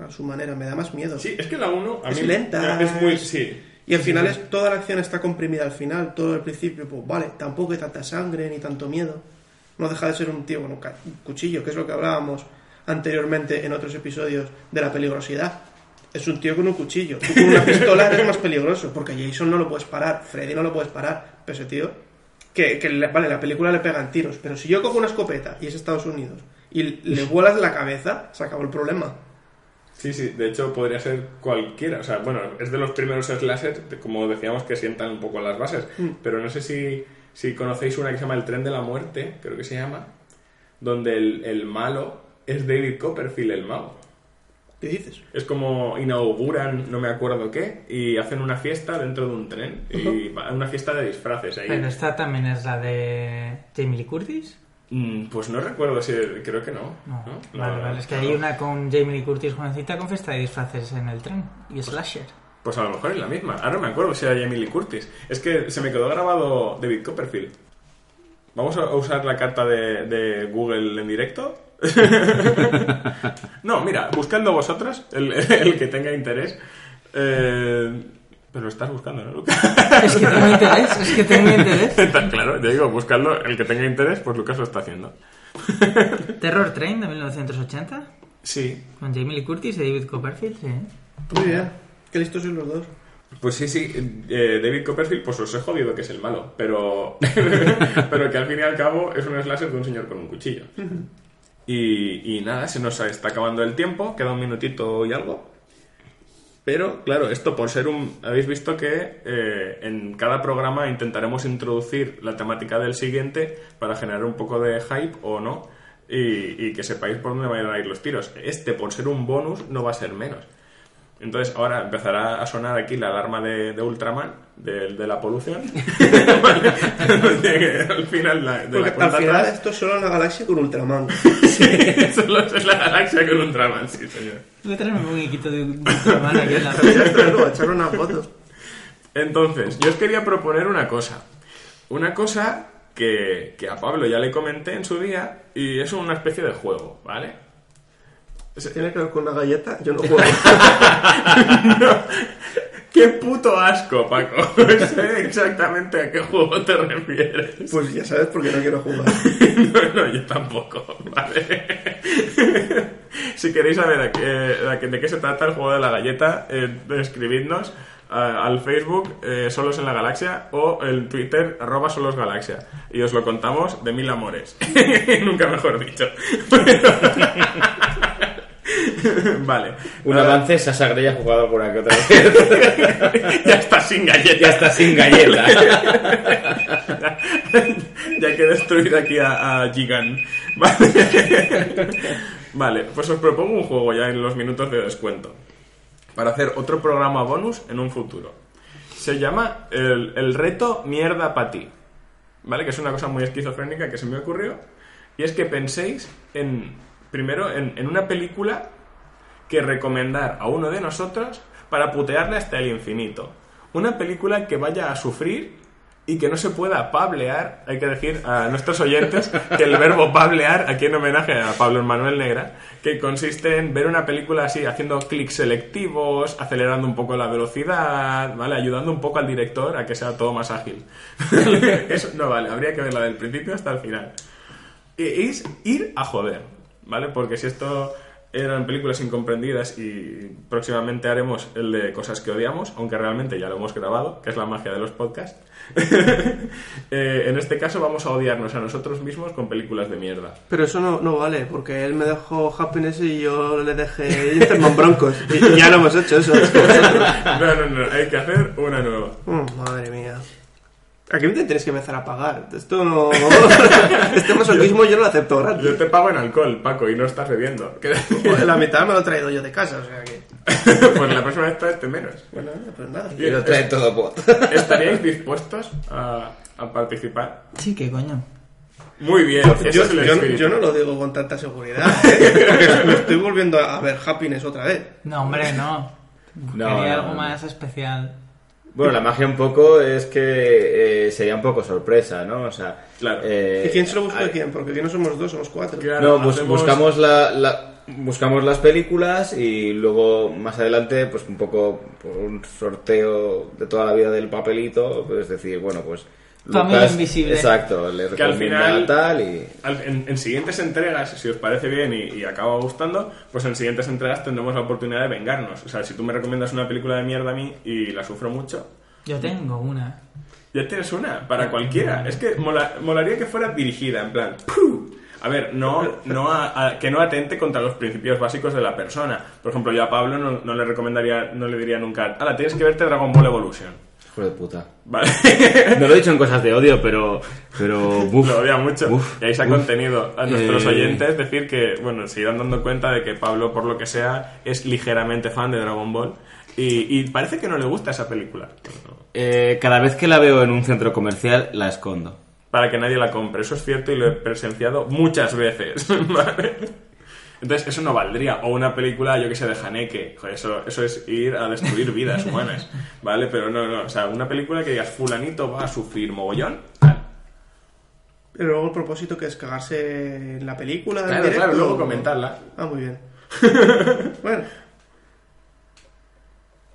A su manera, me da más miedo. Sí, es que la 1 a es mí lenta. es muy... Sí. Y al final es, toda la acción está comprimida al final, todo el principio, pues vale, tampoco hay tanta sangre ni tanto miedo. No deja de ser un tío con un, cuchillo, que es lo que hablábamos anteriormente en otros episodios de la peligrosidad. Es un tío con un cuchillo. Tú con una [laughs] pistola eres más peligroso, porque Jason no lo puedes parar, Freddy no lo puedes parar. Pero ese tío, que, que le- vale, la película le pegan tiros, pero si yo cojo una escopeta y es Estados Unidos y le vuelas la cabeza, se acabó el problema. Sí, sí, de hecho podría ser cualquiera. O sea, bueno, es de los primeros slasher, como decíamos, que sientan un poco las bases. Mm. Pero no sé si, si conocéis una que se llama El tren de la muerte, creo que se llama, donde el, el malo es David Copperfield, el mago. ¿Qué dices? Es como inauguran, no me acuerdo qué, y hacen una fiesta dentro de un tren. Y una fiesta de disfraces ahí. Pero esta también es la de Jamie Lee Curtis. Mm, Pues no recuerdo si. Creo que no. No, ¿no? No, vale, vale. Es que hay una con Jamie Lee Curtis jovencita con fiesta de disfraces en el tren. Y slasher. Pues a lo mejor es la misma. Ahora no me acuerdo si era Jamie Lee Curtis. Es que se me quedó grabado David Copperfield. ¿Vamos a usar la carta de, de Google en directo? [laughs] no, mira, buscadlo vosotros, el, [laughs] el que tenga interés. Eh, pero lo estás buscando, ¿no, Lucas? [laughs] Es que tengo interés, es que tengo interés. [laughs] Está claro, yo digo, buscadlo, el que tenga interés, pues Lucas lo está haciendo. [laughs] Terror Train de 1980. Sí. Con Jamie Lee Curtis y David Copperfield, sí. Muy bien. Qué listos sois los dos. Pues sí, sí, eh, David Copperfield, pues os he jodido que es el malo, pero, pero que al fin y al cabo es un slasher de un señor con un cuchillo. Y, y nada, se nos está acabando el tiempo, queda un minutito y algo. Pero claro, esto por ser un... Habéis visto que eh, en cada programa intentaremos introducir la temática del siguiente para generar un poco de hype o no y, y que sepáis por dónde van a ir los tiros. Este, por ser un bonus, no va a ser menos. Entonces ahora empezará a sonar aquí la alarma de, de Ultraman, de, de la polución. [laughs] Vale. al final la, de Porque la cuenta al final atrás, esto es solo una galaxia con Ultraman. [laughs] solo es la galaxia con Ultraman, sí señor. Voy a traerme un muñequito de Ultraman aquí en la Traerlo, echarle una foto. Entonces, yo os quería proponer una cosa. Una cosa que, que a Pablo ya le comenté en su día y es una especie de juego, ¿vale? ¿Tiene que ver con una galleta? Yo no juego. [laughs] ¡Qué puto asco, Paco! [laughs] sé exactamente a qué juego te refieres. Pues ya sabes por qué no quiero jugar. [laughs] no, no, yo tampoco, ¿vale? si queréis saber a qué- a qué- de qué se trata el juego de la galleta, eh, escribidnos a- al Facebook eh, Solos en la Galaxia o el Twitter arroba Solos Galaxia y os lo contamos de mil amores. Nunca mejor dicho. [laughs] vale. Un avance, Grey ha jugado alguna que otra [laughs] vez. ya está sin galleta. Ya está sin galleta. [laughs] ya hay que destruir aquí a, a Gigan. Vale. vale, pues os propongo un juego ya en los minutos de descuento. Para hacer otro programa bonus en un futuro. Se llama el, el reto mierda para ti. ¿Vale? Que es una cosa muy esquizofrénica que se me ocurrió. Y es que penséis en. Primero, en, en una película que recomendar a uno de nosotros para putearle hasta el infinito. Una película que vaya a sufrir y que no se pueda pablear, hay que decir a nuestros oyentes [laughs] que el verbo pablear, aquí en homenaje a Pablo Manuel Negra, que consiste en ver una película así, haciendo clics selectivos, acelerando un poco la velocidad, ¿vale? Ayudando un poco al director a que sea todo más ágil. [laughs] Eso no vale, habría que verla del principio hasta el final. Es ir a joder, ¿vale? Porque si esto eran películas incomprendidas y próximamente haremos el de cosas que odiamos, aunque realmente ya lo hemos grabado, que es la magia de los podcasts. [laughs] Eh, en este caso vamos a odiarnos a nosotros mismos con películas de mierda. Pero eso no, no vale, porque él me dejó Happiness y yo le dejé Interman Broncos. Y, [laughs] y ya lo hemos hecho eso. [laughs] No, no, no, hay que hacer una nueva. Mm, madre mía. Aquí me tienes que empezar a pagar. Esto no. [laughs] este masoquismo yo no lo acepto gratis. Yo te pago en alcohol, Paco, y no estás bebiendo. [laughs] Pues la mitad me lo he traído yo de casa, o sea que. [laughs] pues la próxima vez traeste menos. Bueno, pues nada. Y lo trae todo bot. ¿Estaríais dispuestos a, a participar? Sí, qué coño. Muy bien, Yo, yo- yo no lo digo con tanta seguridad, ¿eh? Me estoy volviendo a ver Happiness otra vez. No, hombre, no. No, Quería no, algo no. más especial. Bueno, la magia un poco es que eh, sería un poco sorpresa, ¿no? O sea, eh, ¿Y quién se lo busca a quién? Porque aquí no somos dos, somos cuatro. no, bus- buscamos la, la- buscamos las películas y luego más adelante, pues un poco por un sorteo de toda la vida del papelito, pues decir, bueno, pues Tu amigo invisible. exacto, le que al final tal y al- en, en siguientes entregas si os parece bien y, y acaba gustando pues en siguientes entregas tendremos la oportunidad de vengarnos o sea si tú me recomiendas una película de mierda a mí y la sufro mucho Yo tengo una. ya tienes una para cualquiera es que mola- molaría que fuera dirigida en plan ¡pum! a ver no no a- a- que no atente contra los principios básicos de la persona por ejemplo yo a Pablo no, no le recomendaría no le diría nunca ala tienes que verte Dragon Ball Evolution hijo de puta. Vale. [laughs] No lo he dicho en cosas de odio, pero pero [laughs] buf, Lo odia mucho. buf, y ahí se ha contenido a nuestros Eh, oyentes decir que, bueno, se irán dando cuenta de que Pablo, por lo que sea, es ligeramente fan de Dragon Ball. Y, y parece que no le gusta esa película. eh, cada vez que la veo en un centro comercial la escondo. Para que nadie la compre. Eso es cierto y lo he presenciado muchas veces. [laughs] ¿vale? Entonces, eso no valdría. O una película, yo que sé, de Haneke. Joder, Eso, eso es ir a destruir vidas humanas. [laughs] ¿Vale? Pero no, no. O sea, una película que digas, fulanito va a sufrir mogollón. Pero luego el propósito que es cagarse en la película. Claro, directo, claro, luego o- comentarla. Ah, muy bien. [laughs] bueno.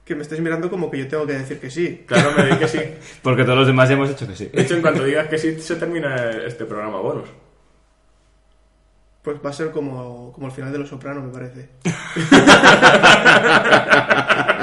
Que me estáis mirando como que yo tengo que decir que sí. Claro, me di que sí. [laughs] Porque todos los demás ya hemos dicho que sí. De hecho, en cuanto digas que sí, se termina este programa bonus. Pues va a ser como, como el final de Los Sopranos, me parece. [laughs]